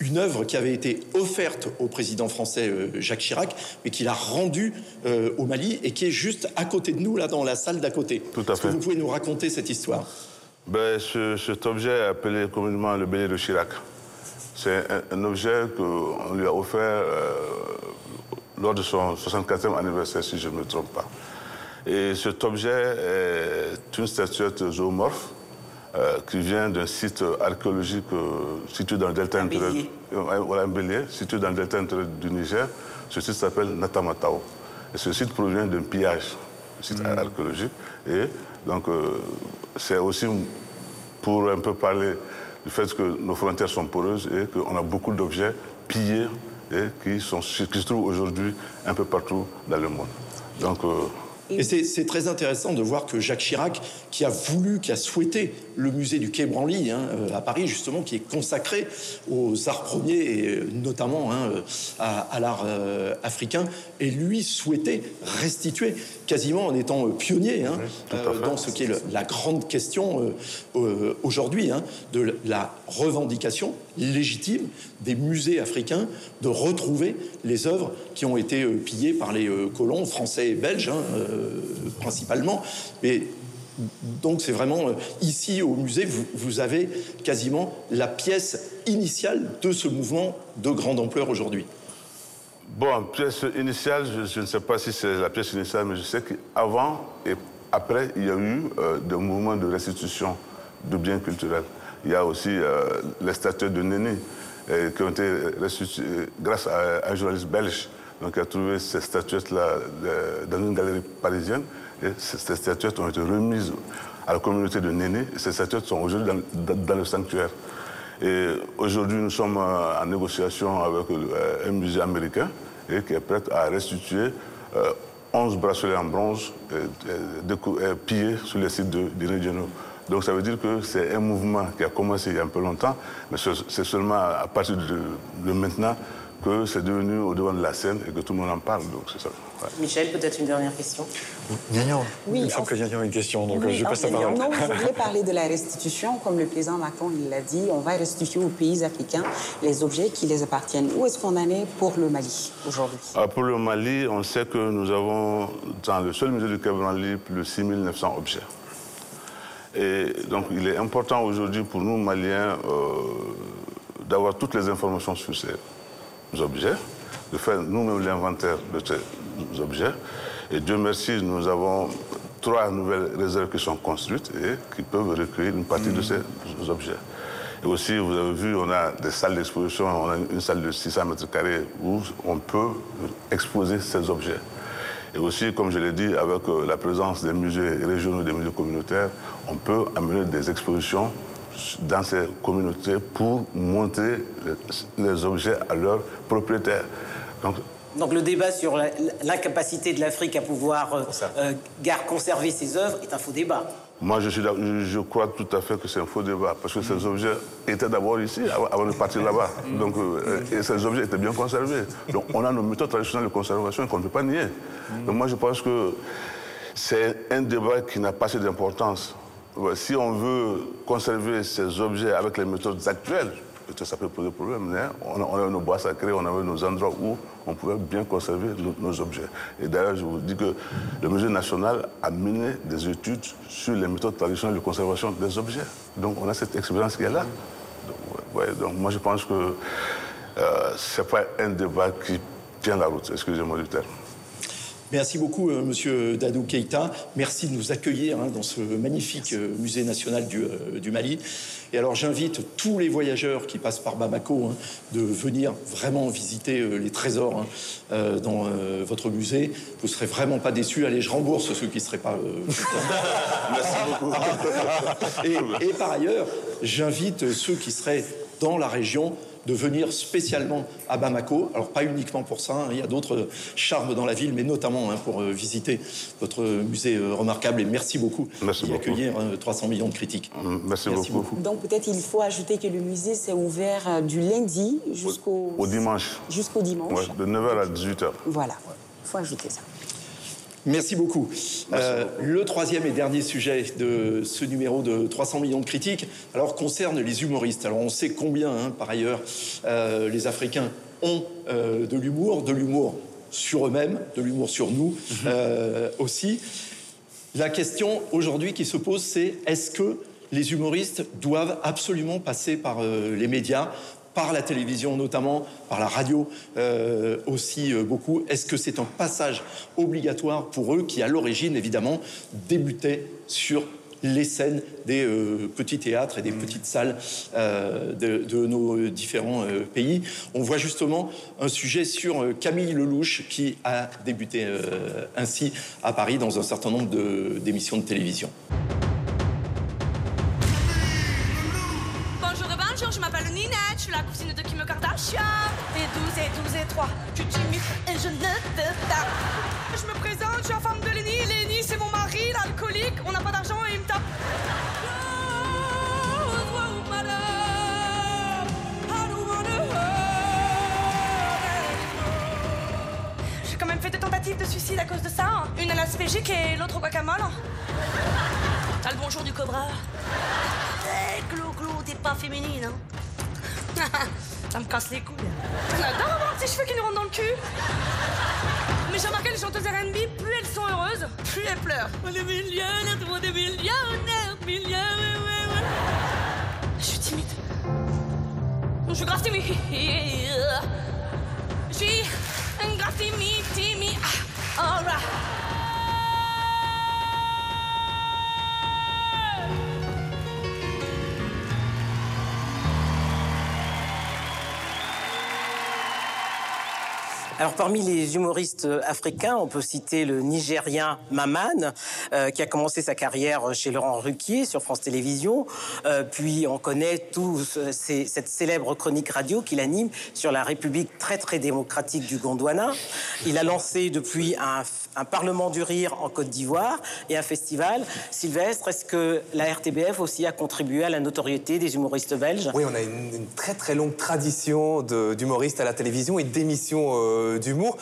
une œuvre qui avait été offerte au président français euh, Jacques Chirac, mais qu'il a rendue euh, au Mali et qui est juste à côté de nous, là, dans la salle d'à côté. Tout à Est-ce que fait. vous pouvez nous raconter cette histoire? Ben, ce- cet objet est appelé communément le bélier de Chirac. C'est un, un objet qu'on lui a offert euh, lors de son 64e anniversaire, si je ne me trompe pas. Et cet objet est une statuette zoomorphe euh, qui vient d'un site archéologique euh, situé dans le delta intérieur. Voilà, un bélier situé dans le delta intérieur du Niger. Ce site s'appelle Natamatao. Et ce site provient d'un pillage, un site archéologique. Et donc, euh, c'est aussi pour un peu parler du fait que nos frontières sont poreuses et qu'on a beaucoup d'objets pillés et qui, se trouvent aujourd'hui un peu partout dans le monde. Donc, euh, Et c'est c'est très intéressant de voir que Jacques Chirac, qui a voulu, qui a souhaité le musée du Quai Branly hein, euh, à Paris, justement, qui est consacré aux arts premiers et euh, notamment hein, euh, à, à l'art euh, africain, et lui souhaitait restituer, quasiment en étant pionnier hein, euh, dans ce qui est le- la grande question euh, aujourd'hui, de la revendication légitime des musées africains de retrouver les œuvres qui ont été euh, pillées par les euh, colons français et belges, hein, euh, principalement. Mais donc c'est vraiment ici au musée, vous, vous avez quasiment la pièce initiale de ce mouvement de grande ampleur aujourd'hui. Bon, pièce initiale, je, ne sais pas si c'est la pièce initiale, mais je sais qu'avant et après, il y a eu des mouvements de restitution de biens culturels. Il y a aussi euh, les statues de Néné euh, qui ont été restituées grâce à un journaliste belge donc, qui a trouvé ces statuettes-là euh, dans une galerie parisienne. Et ces, statuettes ont été remises à la communauté de Néné. Ces statuettes sont aujourd'hui dans, le sanctuaire. Et aujourd'hui, nous sommes euh, en négociation avec euh, un musée américain et qui est prêt à restituer euh, 11 bracelets en bronze euh, euh, euh, pillés sur les sites de, régionaux. Donc ça veut dire que c'est un mouvement qui a commencé il y a un peu longtemps, mais c'est seulement à partir de, de maintenant que c'est devenu au devant de la scène et que tout le monde en parle. Donc c'est ça. ouais. Michel, peut-être une dernière question Nian, Oui, il me semble en- que Nian a une question, donc Oui, je passe la parole. Non, je voulais parler de la restitution. Comme le président Macron il l'a dit, on va restituer aux pays africains les objets qui les appartiennent. Où est-ce qu'on en est pour le Mali aujourd'hui? Ah, pour le Mali, on sait que nous avons dans le seul musée du Quai Branly plus de 6900 objets. Et donc il est important aujourd'hui pour nous, Maliens, euh, d'avoir toutes les informations sur ces objets, de faire nous-mêmes l'inventaire de ces objets. Et Dieu merci, nous avons trois nouvelles réserves qui sont construites et qui peuvent recueillir une partie de ces objets. Et aussi, vous avez vu, on a des salles d'exposition, on a une salle de 600 mètres carrés où on peut exposer ces objets. Et aussi, comme je l'ai dit, avec euh, la présence des musées régionaux et des musées communautaires, on peut amener des expositions dans ces communautés pour montrer les, objets à leurs propriétaires. Donc, Donc le débat sur l'incapacité de l'Afrique à pouvoir euh, euh, conserver ses œuvres est un faux débat. Moi, je, suis, crois tout à fait que c'est un faux débat, parce que ces objets étaient d'abord ici avant, de partir là-bas. Donc, euh, et ces objets étaient bien conservés. Donc, on a nos méthodes traditionnelles de conservation qu'on ne peut pas nier. Donc, moi, je pense que c'est un débat qui n'a pas assez d'importance. Si on veut conserver ces objets avec les méthodes actuelles, ça peut poser problème, on a, on a nos bois sacrés, on avait nos endroits où on pouvait bien conserver nos, objets. Et d'ailleurs, je vous dis que le Musée national a mené des études sur les méthodes traditionnelles de conservation des objets. Donc on a cette expérience qui est là. Donc moi je pense que euh, ce n'est pas un débat qui tient la route, excusez-moi du terme. Merci beaucoup, euh, Monsieur Dadou Keïta. Merci de nous accueillir hein, dans ce magnifique euh, musée national du, euh, du Mali. Et alors, j'invite tous les voyageurs qui passent par Bamako hein, de venir vraiment visiter euh, les trésors hein, euh, dans euh, votre musée. Vous serez vraiment pas déçus. Allez, je rembourse ceux qui ne seraient pas. euh. Merci beaucoup. Et, et par ailleurs, j'invite ceux qui seraient dans la région de venir spécialement à Bamako. Alors pas uniquement pour ça, hein, il y a d'autres charmes dans la ville, mais notamment hein, pour euh, visiter votre musée euh, remarquable. Et merci beaucoup Merci d'y beaucoup. accueillir euh, 300 millions de critiques. Merci, beaucoup. Donc peut-être il faut ajouter que le musée s'est ouvert euh, du lundi jusqu'au Au dimanche. jusqu'au dimanche. Ouais, de 9h à 18h. Voilà, il faut ajouter ça. Merci beaucoup. Euh, le troisième et dernier sujet de ce numéro de 300 millions de critiques, alors concerne les humoristes. Alors on sait combien, hein, par ailleurs, euh, les Africains ont euh, de l'humour, de l'humour sur eux-mêmes, de l'humour sur nous euh, aussi. La question aujourd'hui qui se pose, c'est est-ce que les humoristes doivent absolument passer par les médias par la télévision notamment, par la radio euh, aussi euh, beaucoup. Est-ce que c'est un passage obligatoire pour eux qui, à l'origine, évidemment, débutaient sur les scènes des euh, petits théâtres et des petites salles euh, de, de nos différents euh, pays? On voit justement un sujet sur Camille Lelouch qui a débuté ainsi à Paris dans un certain nombre de- d'émissions de télévision. Bonjour bonjour, je m'appelle Ninette, je suis la cousine de Kim Kardashian. Et 12 et 12 et 3, je suis timide et je ne te tape. Je me présente, je suis la femme de Lenny. Lenny, c'est mon mari, l'alcoolique. On n'a pas d'argent et il me tape. J'ai quand même fait deux tentatives de suicide à cause de ça. hein. Une à l'aspégique et l'autre au guacamole. T'as le bonjour du cobra. Eh, Glo, Glo, t'es pas féminine, hein Ça me casse les couilles. On adore avoir un petit cheveu qui nous rentre dans le cul. Mais j'ai remarqué les chanteuses R&B, plus elles sont heureuses, plus elles pleurent. On est millionnaires, tout le monde est millionnaire, millionnaire, ouais, ouais. Je suis timide. Je suis grave timide. Je suis un grave timide, timide. Ah, all Alors parmi les humoristes africains, on peut citer le Nigérien Maman, euh, qui a commencé sa carrière chez Laurent Ruquier sur France Télévisions. Euh, puis on connaît tous euh, cette célèbre chronique radio qu'il anime sur la République très très démocratique du Gondwana. Il a lancé depuis un, un Parlement du rire en Côte d'Ivoire et un festival. Sylvestre, est-ce que la RTBF aussi a contribué à la notoriété des humoristes belges? Oui, on a une, très très longue tradition d'humoristes à la télévision et d'émissions euh, d'humour.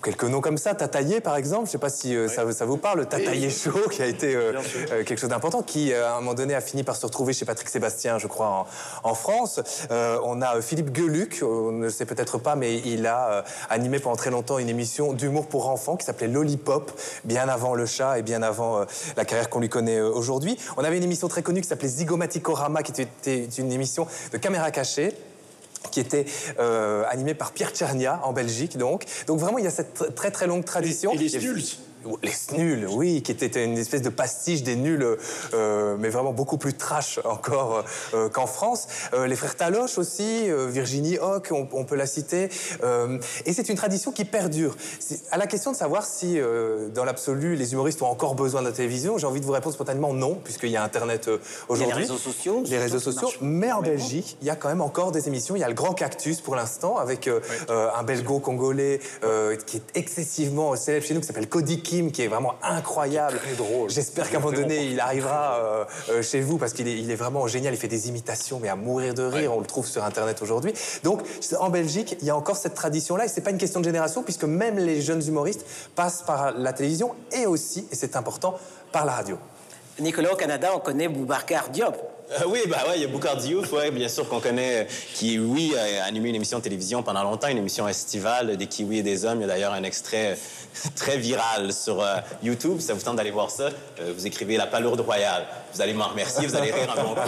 Quelques noms comme ça, Tataillé par exemple, je ne sais pas si euh, ça, ça vous parle, le Tataillé Show qui a été euh, euh, quelque chose d'important, qui à un moment donné a fini par se retrouver chez Patrick Sébastien, je crois, en, en France. On a Philippe Geluc, on ne le sait peut-être pas, mais il a animé pendant très longtemps une émission d'humour pour enfants qui s'appelait Lollipop, bien avant Le Chat et bien avant la carrière qu'on lui connaît aujourd'hui. On avait une émission très connue qui s'appelait Zygomaticorama, qui était une émission de caméra cachée qui était euh, animé par Pierre Tchernia en Belgique donc. Donc vraiment il y a cette tr- très très longue tradition. Et les. Les Snuls, oui, qui était une espèce de pastiche des nuls, euh, mais vraiment beaucoup plus trash encore euh, qu'en France. Euh, les frères Taloche aussi, euh, Virginie Hoc, on, on peut la citer. Euh, et c'est une tradition qui perdure. À la question de savoir si, euh, dans l'absolu, les humoristes ont encore besoin de la télévision, j'ai envie de vous répondre spontanément non, puisqu'il y a Internet euh, aujourd'hui. réseaux sociaux, Les réseaux sociaux. Mais en Belgique, il y a quand même encore des émissions. Il y a le Grand Cactus pour l'instant, avec euh, euh, un belgo-congolais euh, qui est excessivement célèbre chez nous, qui s'appelle Cody Kim, qui est vraiment incroyable. Très drôle. J'espère qu'à un moment donné, il arrivera euh, euh, chez vous, parce qu'il est, il est vraiment génial. Il fait des imitations, mais à mourir de rire. On le trouve sur Internet aujourd'hui. Donc, en Belgique, il y a encore cette tradition-là. Et c'est pas une question de génération, puisque même les jeunes humoristes passent par la télévision et aussi, et c'est important, par la radio. Nicolas, au Canada, on connaît Boubacar Diop. Euh, oui, bah ouais, il y a Boucard Diouf, bien sûr qu'on connaît, euh, qui, oui, a animé une émission de télévision pendant longtemps, une émission estivale des Kiwis et des Hommes. Il y a d'ailleurs un extrait euh, très viral sur YouTube. Ça vous tente d'aller voir ça? Vous écrivez La Palourde Royale. Vous allez m'en remercier, vous allez rire un bon coup.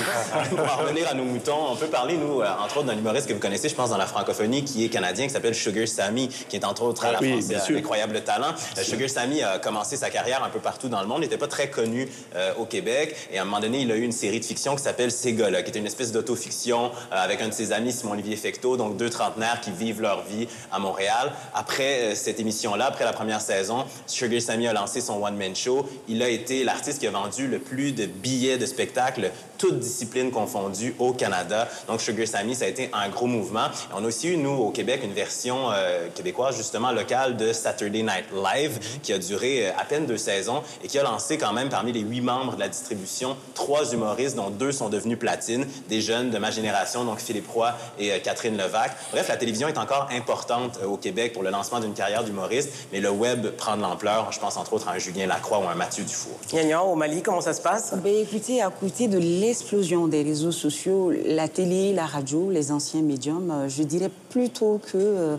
Pour en revenir à nos moutons, on peut parler, nous, euh, entre autres, d'un humoriste que vous connaissez, je pense, dans la francophonie, qui est canadien, qui s'appelle Sugar Sammy, qui est entre autres à la Oui, France bien euh, sûr. incroyable talent. Euh, Sugar Sammy a commencé sa carrière un peu partout dans le monde. N'était pas très connu euh, au Québec. Et à un moment donné, il a eu une série de fiction qui s'appelle Ces gars-là, qui était une espèce d'autofiction euh, avec un de ses amis, Simon-Olivier Fecteau, donc deux trentenaires qui vivent leur vie à Montréal. Après euh, cette émission-là, après la première saison, Sugar Sammy a lancé son one-man show. Il a été l'artiste qui a vendu le plus de billets de spectacle toutes disciplines confondues au Canada. Donc, Sugar Sammy, ça a été un gros mouvement. Et on a aussi eu, nous, au Québec, une version euh, québécoise, justement, locale de Saturday Night Live, qui a duré euh, à peine deux saisons et qui a lancé quand même, parmi les huit membres de la distribution, trois humoristes, dont deux sont devenus platine, des jeunes de ma génération, donc Philippe Roy et euh, Catherine Levac. Bref, la télévision est encore importante au Québec pour le lancement d'une carrière d'humoriste, mais le web prend de l'ampleur. Je pense entre autres à un Julien Lacroix ou un Mathieu Dufour. Gagnon, au Mali, comment ça se passe? Ben, écoutez, à côté de l'explosion des réseaux sociaux, la télé, la radio, les anciens médiums, euh, je dirais plutôt que euh,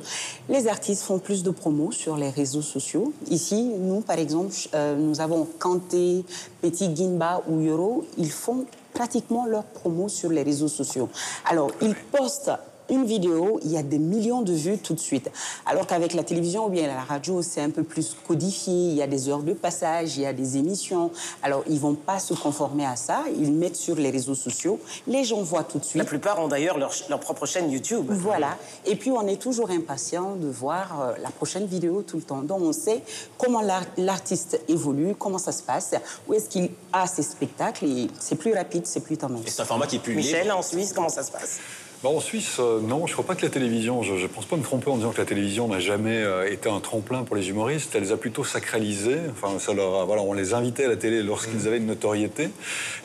les artistes font plus de promos sur les réseaux sociaux. Ici, nous, par exemple, euh, nous avons Kanté, Petit Gimba ou Yoro, ils font pratiquement leurs promos sur les réseaux sociaux. Alors, ils postent une vidéo, il y a des millions de vues tout de suite. Alors qu'avec la télévision ou bien la radio, c'est un peu plus codifié, il y a des heures de passage, il y a des émissions. Alors, ils vont pas se conformer à ça, ils mettent sur les réseaux sociaux, les gens voient tout de suite. La plupart ont d'ailleurs leur, leur propre chaîne YouTube. Voilà. Et puis, on est toujours impatient de voir euh, la prochaine vidéo tout le temps. Donc, on sait comment l'ar- l'artiste évolue, comment ça se passe, où est-ce qu'il a ses spectacles, et c'est plus rapide, c'est plus tendance. Et c'est un format qui est plus Michel, en Suisse, comment ça se passe? Bah, en Suisse, euh, non, je ne crois pas que la télévision, je ne pense pas me tromper en disant que la télévision n'a jamais euh, été un tremplin pour les humoristes. Elle les a plutôt sacralisés. Enfin, ça leur a- voilà, on les invitait à la télé lorsqu'ils avaient une notoriété.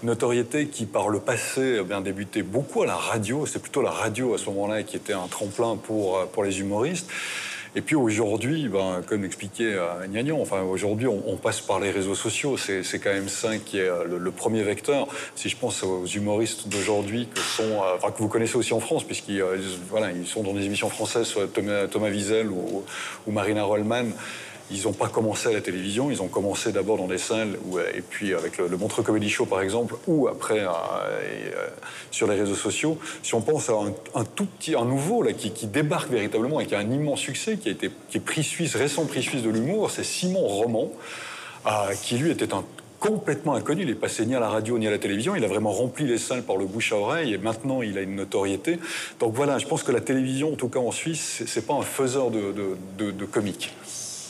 Une notoriété qui, par le passé, a bien débuté beaucoup à la radio. C'est plutôt la radio à ce moment-là qui était un tremplin pour, euh, pour les humoristes. Et puis aujourd'hui, ben, comme expliquait euh, Gnagnon, enfin, aujourd'hui, on, passe par les réseaux sociaux. C'est quand même ça qui est euh, le, premier vecteur. Si je pense aux humoristes d'aujourd'hui que euh, enfin, que vous connaissez aussi en France, puisqu'ils voilà, ils sont dans des émissions françaises, soit Thomas, Thomas Wiesel ou, ou Marina Rollman. Ils n'ont pas commencé à la télévision, ils ont commencé d'abord dans des salles, euh, et puis avec le, le Montreux Comedy Show par exemple, ou après euh, euh, sur les réseaux sociaux. Si on pense à un, tout petit, un nouveau là, qui, débarque véritablement et qui a un immense succès, qui a été qui est prix suisse, récent prix suisse de l'humour, c'est Simon Roman, qui lui était complètement inconnu. Il n'est passé ni à la radio ni à la télévision. Il a vraiment rempli les salles par le bouche à oreille et maintenant il a une notoriété. Donc voilà, je pense que la télévision, en tout cas en Suisse, c'est- pas un faiseur de, de, de, de comiques.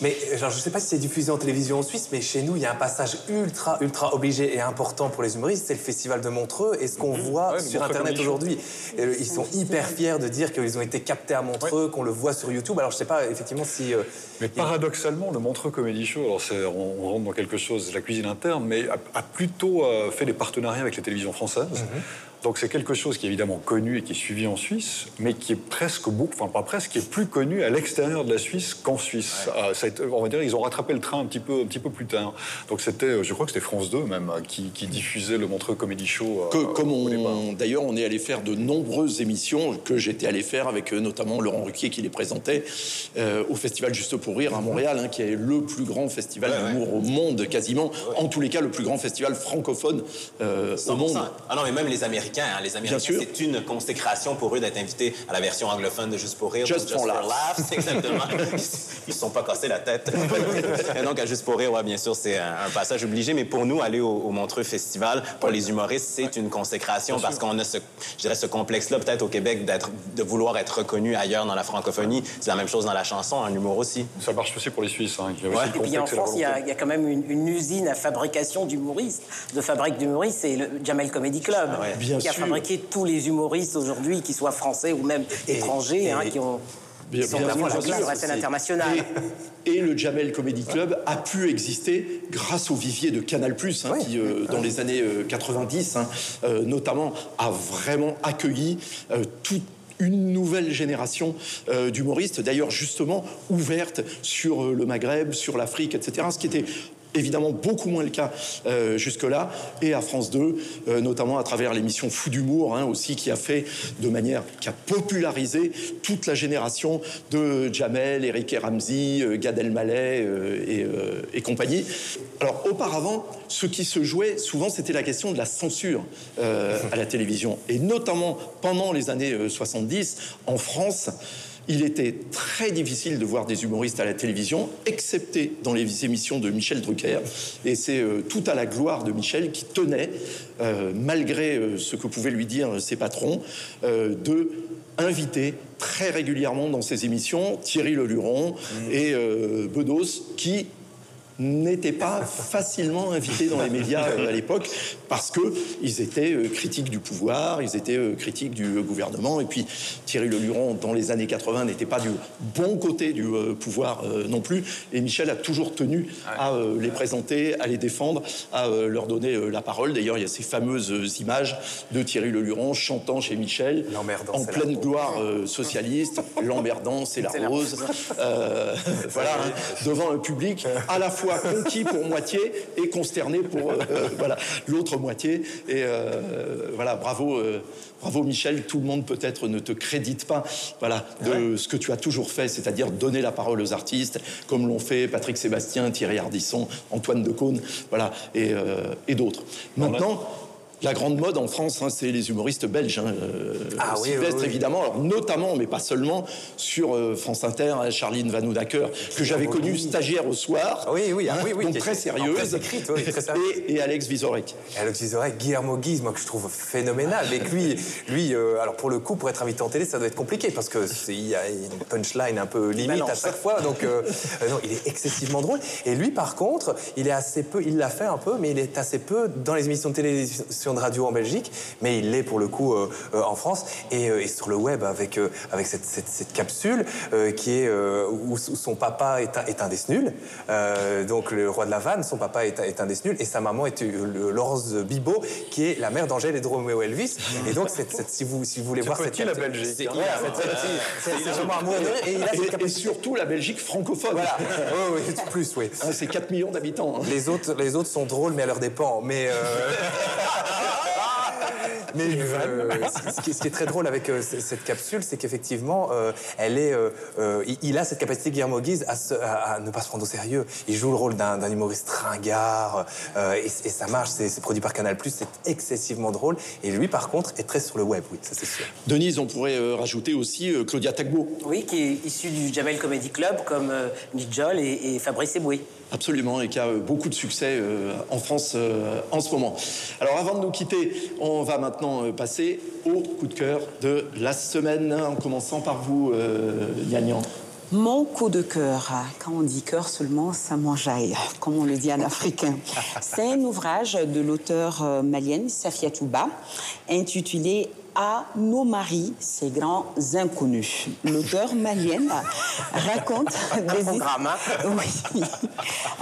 Mais genre, je ne sais pas si c'est diffusé en télévision en Suisse, mais chez nous, il y a un passage ultra, ultra obligé et important pour les humoristes, c'est le Festival de Montreux. Et ce qu'on voit Ouais, le sur Internet aujourd'hui, euh, ils sont hyper fiers de dire qu'ils ont été captés à Montreux, qu'on le voit sur YouTube. Alors, je ne sais pas effectivement si... euh, Mais paradoxalement, le Montreux Comedy Show, alors on, on rentre dans quelque chose, la cuisine interne, mais a, a plutôt euh, fait des partenariats avec les télévisions françaises. Mhm. Donc c'est quelque chose qui est évidemment connu et qui est suivi en Suisse, mais qui est presque beaucoup, enfin pas presque, qui est plus connu à l'extérieur de la Suisse qu'en Suisse. Euh, ça a été- on va dire, ils ont rattrapé le train un petit peu, un petit peu plus tard. Donc c'était, euh, je crois que c'était France 2 même, euh, qui, qui diffusait le Montreux Comedy Show. euh, Que- comme on, d'ailleurs, on est allé faire de nombreuses émissions que j'étais allé faire avec notamment Laurent Ruquier qui les présentait euh, au Festival Juste pour rire à Montréal, hein, qui est le plus grand festival d'humour au monde quasiment, en tous les cas le plus grand festival francophone euh, au 100%. monde. Ah non, mais même les Américains, hein, les Américains, sûr. c'est une consécration pour eux d'être invités à la version anglophone de Juste pour rire. Just ou for laughs. Laughs, exactement. Ils se sont pas cassés la tête. Et donc, à Juste pour rire, ouais, bien sûr, c'est un, un passage obligé. Mais pour nous, aller au, au Montreux Festival, pour les humoristes, c'est une consécration parce qu'on a ce, je dirais, ce complexe-là, peut-être au Québec, d'être, de vouloir être reconnu ailleurs dans la francophonie. C'est la même chose dans la chanson, un humour aussi. Ça marche aussi pour les Suisses. Hein, Ouais. aussi le Et puis en France, il y, a, il y a quand même une, une usine à fabrication d'humoristes, de fabrique d'humoristes, c'est le Jamel Comedy Club, Ah Bien qui a sûr. fabriqué tous les humoristes aujourd'hui, qu'ils soient français ou même étrangers, hein, qui ont Bien- bien devenus sûr, la classe sur la scène internationale. Et, et le Jamel Comedy Club a pu exister grâce au vivier de Canal+, hein, qui, euh, dans les années euh, 90, hein, euh, notamment, a vraiment accueilli euh, toute une nouvelle génération euh, d'humoristes, d'ailleurs justement ouverte sur euh, le Maghreb, sur l'Afrique, etc., ce qui était évidemment beaucoup moins le cas euh, jusque-là, et à France 2, euh, notamment à travers l'émission Fou d'humour, hein, aussi, qui a fait de manière, qui a popularisé toute la génération de Jamel, Eric et Ramsey, euh, Gad Elmaleh et, compagnie. Alors auparavant, ce qui se jouait souvent, c'était la question de la censure à la télévision, et notamment pendant les années euh, 70, en France, il était très difficile de voir des humoristes à la télévision, excepté dans les émissions de Michel Drucker. Et c'est euh, tout à la gloire de Michel qui tenait, euh, malgré euh, ce que pouvaient lui dire ses patrons, de inviter très régulièrement dans ses émissions Thierry Leluron et euh, Bedos, qui n'étaient pas facilement invités dans les médias euh, à l'époque parce qu'ils étaient euh, critiques du pouvoir, ils étaient euh, critiques du gouvernement. Et puis Thierry Leluron, dans les années 80, n'était pas du bon côté du pouvoir non plus. Et Michel a toujours tenu à les présenter, à les défendre, à leur donner la parole. D'ailleurs, il y a ces fameuses images de Thierry Leluron chantant chez Michel en pleine gloire socialiste, l'emmerdant, c'est la rose. voilà, hein, devant un public à la fois conquis pour moitié et consterné pour euh, voilà l'autre moitié. Et euh, voilà, bravo, euh, bravo Michel. Tout le monde peut-être ne te crédite pas, voilà, de ce que tu as toujours fait, c'est-à-dire donner la parole aux artistes, comme l'ont fait Patrick Sébastien, Thierry Ardisson, Antoine Decaune, voilà, et, et d'autres. Maintenant. La grande mode en France, hein, c'est les humoristes belges. Hein, euh, ah, oui, évidemment, alors, notamment, mais pas seulement, sur euh, France Inter, hein, Charline Vanhoenacker, que j'avais connue stagiaire au soir. Ah oui, oui, ah oui, oui donc très sérieuse. Écrite, oui, très sérieuse. Et, Alex Vizorek. Alex Vizorek, Guillermo Guise, moi que je trouve phénoménal. Mais lui, lui euh, alors pour le coup, pour être invité en télé, ça doit être compliqué parce qu'il y a une punchline un peu limite à chaque fois. Donc, non, il est excessivement drôle. Et lui, par contre, il est assez peu, il l'a fait un peu, mais il est assez peu dans les émissions de de radio en Belgique, mais il l'est pour le coup euh, euh, en France et, euh, et, sur le web avec, avec cette, cette, cette capsule qui est où, son papa est un, est un des snuls, donc le roi de la vanne, son papa est, est un des snuls et sa maman est Laurence Bibot qui est la mère d'Angèle et de Romeo Elvis. Et donc si, vous, si vous voulez voir cette la Belgique. C'est amoureux et, et, et, surtout la Belgique francophone. Voilà, oui, oui, plus, oui. Ah, c'est 4 millions d'habitants. Hein. Les, autres, les autres sont drôles, mais à leur dépend. Mais. Mais euh, ce, qui, est très drôle avec euh, cette capsule, c'est qu'effectivement, euh, elle est, il a cette capacité, Guillermo Guise, à, ne pas se prendre au sérieux. Il joue le rôle d'un humoriste ringard, et, ça marche. C'est produit par Canal+, c'est excessivement drôle. Et lui, par contre, est très sur le web, oui, ça c'est sûr. Denise, on pourrait rajouter aussi Claudia Tagbo. Oui, qui est issue du Jamel Comedy Club, comme Nidjol et, et Fabrice Eboué. Absolument, et qui a beaucoup de succès en France en ce moment. Alors avant de nous quitter, on va maintenant euh, passer au coup de cœur de la semaine, en commençant par vous, euh, Mon coup de cœur, quand on dit cœur seulement, ça m'enjaille, comme on le dit en africain. C'est un ouvrage de l'auteur euh, malienne Safia Touba, intitulé à nos maris, ces grands inconnus. L'auteur malienne raconte des, oui.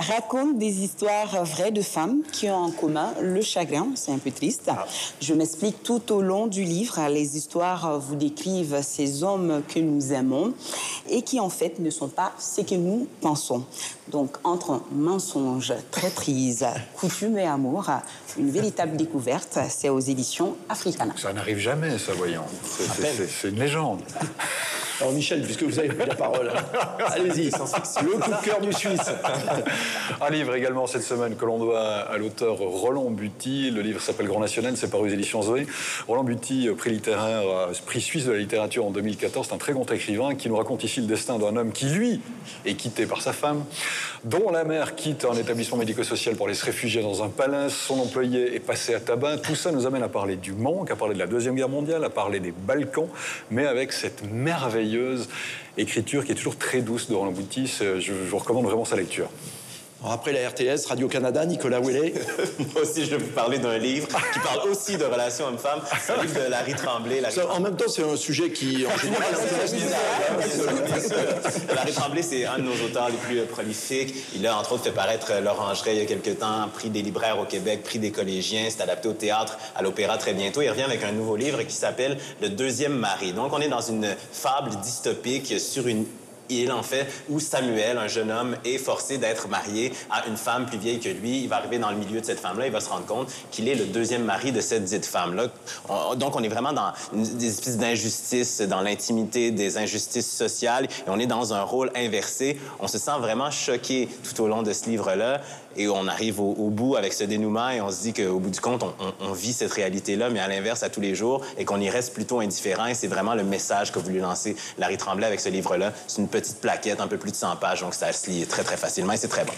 raconte des histoires vraies de femmes qui ont en commun le chagrin. C'est un peu triste. Je m'explique tout au long du livre. Les histoires vous décrivent ces hommes que nous aimons et qui en fait ne sont pas ce que nous pensons. Donc entre mensonges, traîtrise, coutume et amour, une véritable découverte, c'est aux éditions Africana. Ça n'arrive jamais, ça, voyons. C'est une légende. Alors Michel, puisque vous avez pris la parole, allez-y, le coup de cœur du Suisse. Un livre également cette semaine que l'on doit à l'auteur Roland Buty. Le livre s'appelle Grand National, c'est paru aux éditions Zoé. Roland Buty, prix littéraire, prix suisse de la littérature en 2014, c'est un très grand écrivain qui nous raconte ici le destin d'un homme qui, lui, est quitté par sa femme, dont la mère quitte un établissement médico-social pour aller se réfugier dans un palace, son employé est passé à tabac. Tout ça nous amène à parler du manque, à parler de la Deuxième Guerre mondiale, à parler des Balkans, mais avec cette écriture qui est toujours très douce de Roland Boutis. Je, vous recommande vraiment sa lecture. Après la RTS, Radio-Canada, Nicolas Ouellet. Moi aussi, je vais vous parler d'un livre qui parle aussi de relations hommes-femmes. C'est un livre de Larry Tremblay. En même temps, c'est un sujet qui, en général, Larry Tremblay, c'est un de nos auteurs les plus prolifiques. Il a, entre autres, fait paraître L'Orangerie il y a quelques temps, prix des libraires au Québec, prix des collégiens. C'est adapté au théâtre, à l'opéra très bientôt. Il revient avec un nouveau livre qui s'appelle Le deuxième mari. Donc, on est dans une fable dystopique sur une il en fait où Samuel, un jeune homme, est forcé d'être marié à une femme plus vieille que lui. Il va arriver dans le milieu de cette femme-là, il va se rendre compte qu'il est le deuxième mari de cette dite femme-là. Donc, on est vraiment dans des espèces d'injustices, dans l'intimité des injustices sociales, et on est dans un rôle inversé. On se sent vraiment choqué tout au long de ce livre-là, et on arrive au, bout avec ce dénouement, et on se dit qu'au bout du compte, on, vit cette réalité-là, mais à l'inverse, à tous les jours, et qu'on y reste plutôt indifférent, et c'est vraiment le message que voulu lancer Larry Tremblay avec ce livre-là. Petite plaquette, un peu plus de 100 pages, donc ça se lit très, très facilement et c'est très bon.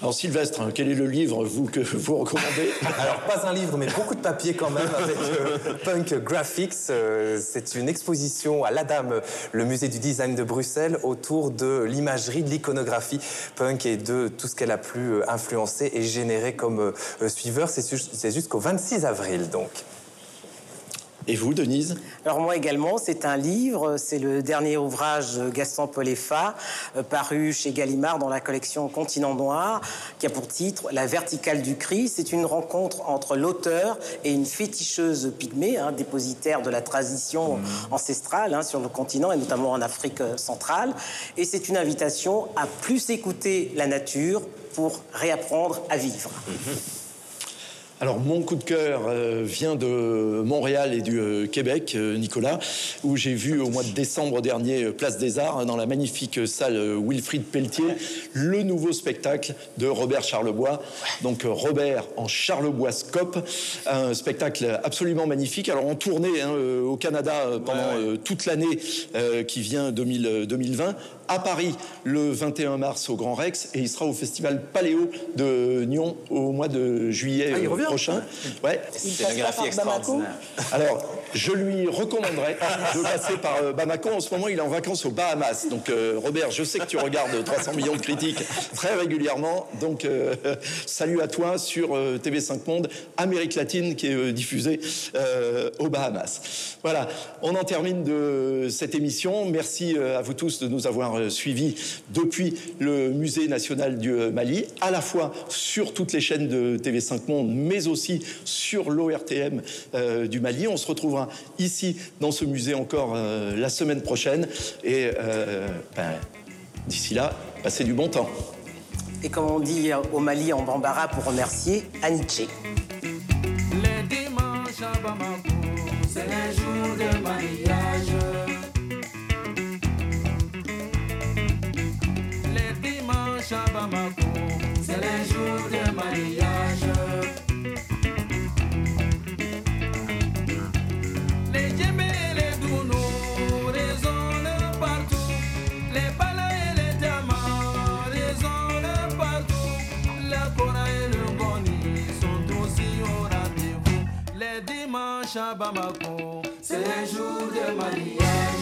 Alors Sylvestre, hein, quel est le livre vous que vous recommandez Alors pas un livre, mais beaucoup de papier quand même avec euh, Punk Graphics. Euh, c'est une exposition à l'ADAM, le musée du design de Bruxelles, autour de l'imagerie, de l'iconographie punk et de tout ce qu'elle a pu euh, influencer et générer comme suiveur. C'est jusqu'au 26 avril donc. Et vous, Denise? Alors moi également, c'est un livre, c'est le dernier ouvrage de Gaston Polefa, euh, paru chez Gallimard dans la collection Continent Noir, qui a pour titre La verticale du cri. C'est une rencontre entre l'auteur et une féticheuse pygmée, hein, dépositaire de la tradition mmh. ancestrale hein, sur le continent et notamment en Afrique euh, centrale. Et c'est une invitation à plus écouter la nature pour réapprendre à vivre. Mmh. Alors, mon coup de cœur euh, vient de Montréal et du euh, Québec, euh, Nicolas, où j'ai vu au mois de décembre dernier, Place des Arts, dans la magnifique salle Wilfrid Pelletier, le nouveau spectacle de Robert Charlebois. Donc, Robert en Charlebois Scope, un spectacle absolument magnifique. Alors, en tournée hein, au Canada pendant toute l'année qui vient 2020 à Paris le 21 mars au Grand Rex et il sera au festival Paléo de Nyon au mois de juillet ah, prochain. Ouais. Extraordinaire. Alors, je lui recommanderais de passer par euh, Bamako. En ce moment, il est en vacances aux Bahamas. Donc, euh, Robert, je sais que tu regardes 300 millions de critiques très régulièrement. Donc, euh, salut à toi sur TV5 Monde, Amérique latine, qui est diffusée aux Bahamas. Voilà, on en termine de cette émission. Merci à vous tous de nous avoir euh, suivi depuis le Musée national du Mali, à la fois sur toutes les chaînes de TV5 Monde, mais aussi sur l'ORTM du Mali. On se retrouvera ici dans ce musée encore la semaine prochaine. Et ben, d'ici là, passez du bon temps. Et comme on dit au Mali en bambara pour remercier, Aniché. Les dimanches à Bamako, c'est les jours de mariage. c'est les jours de mariage. C'est les jours de mariage.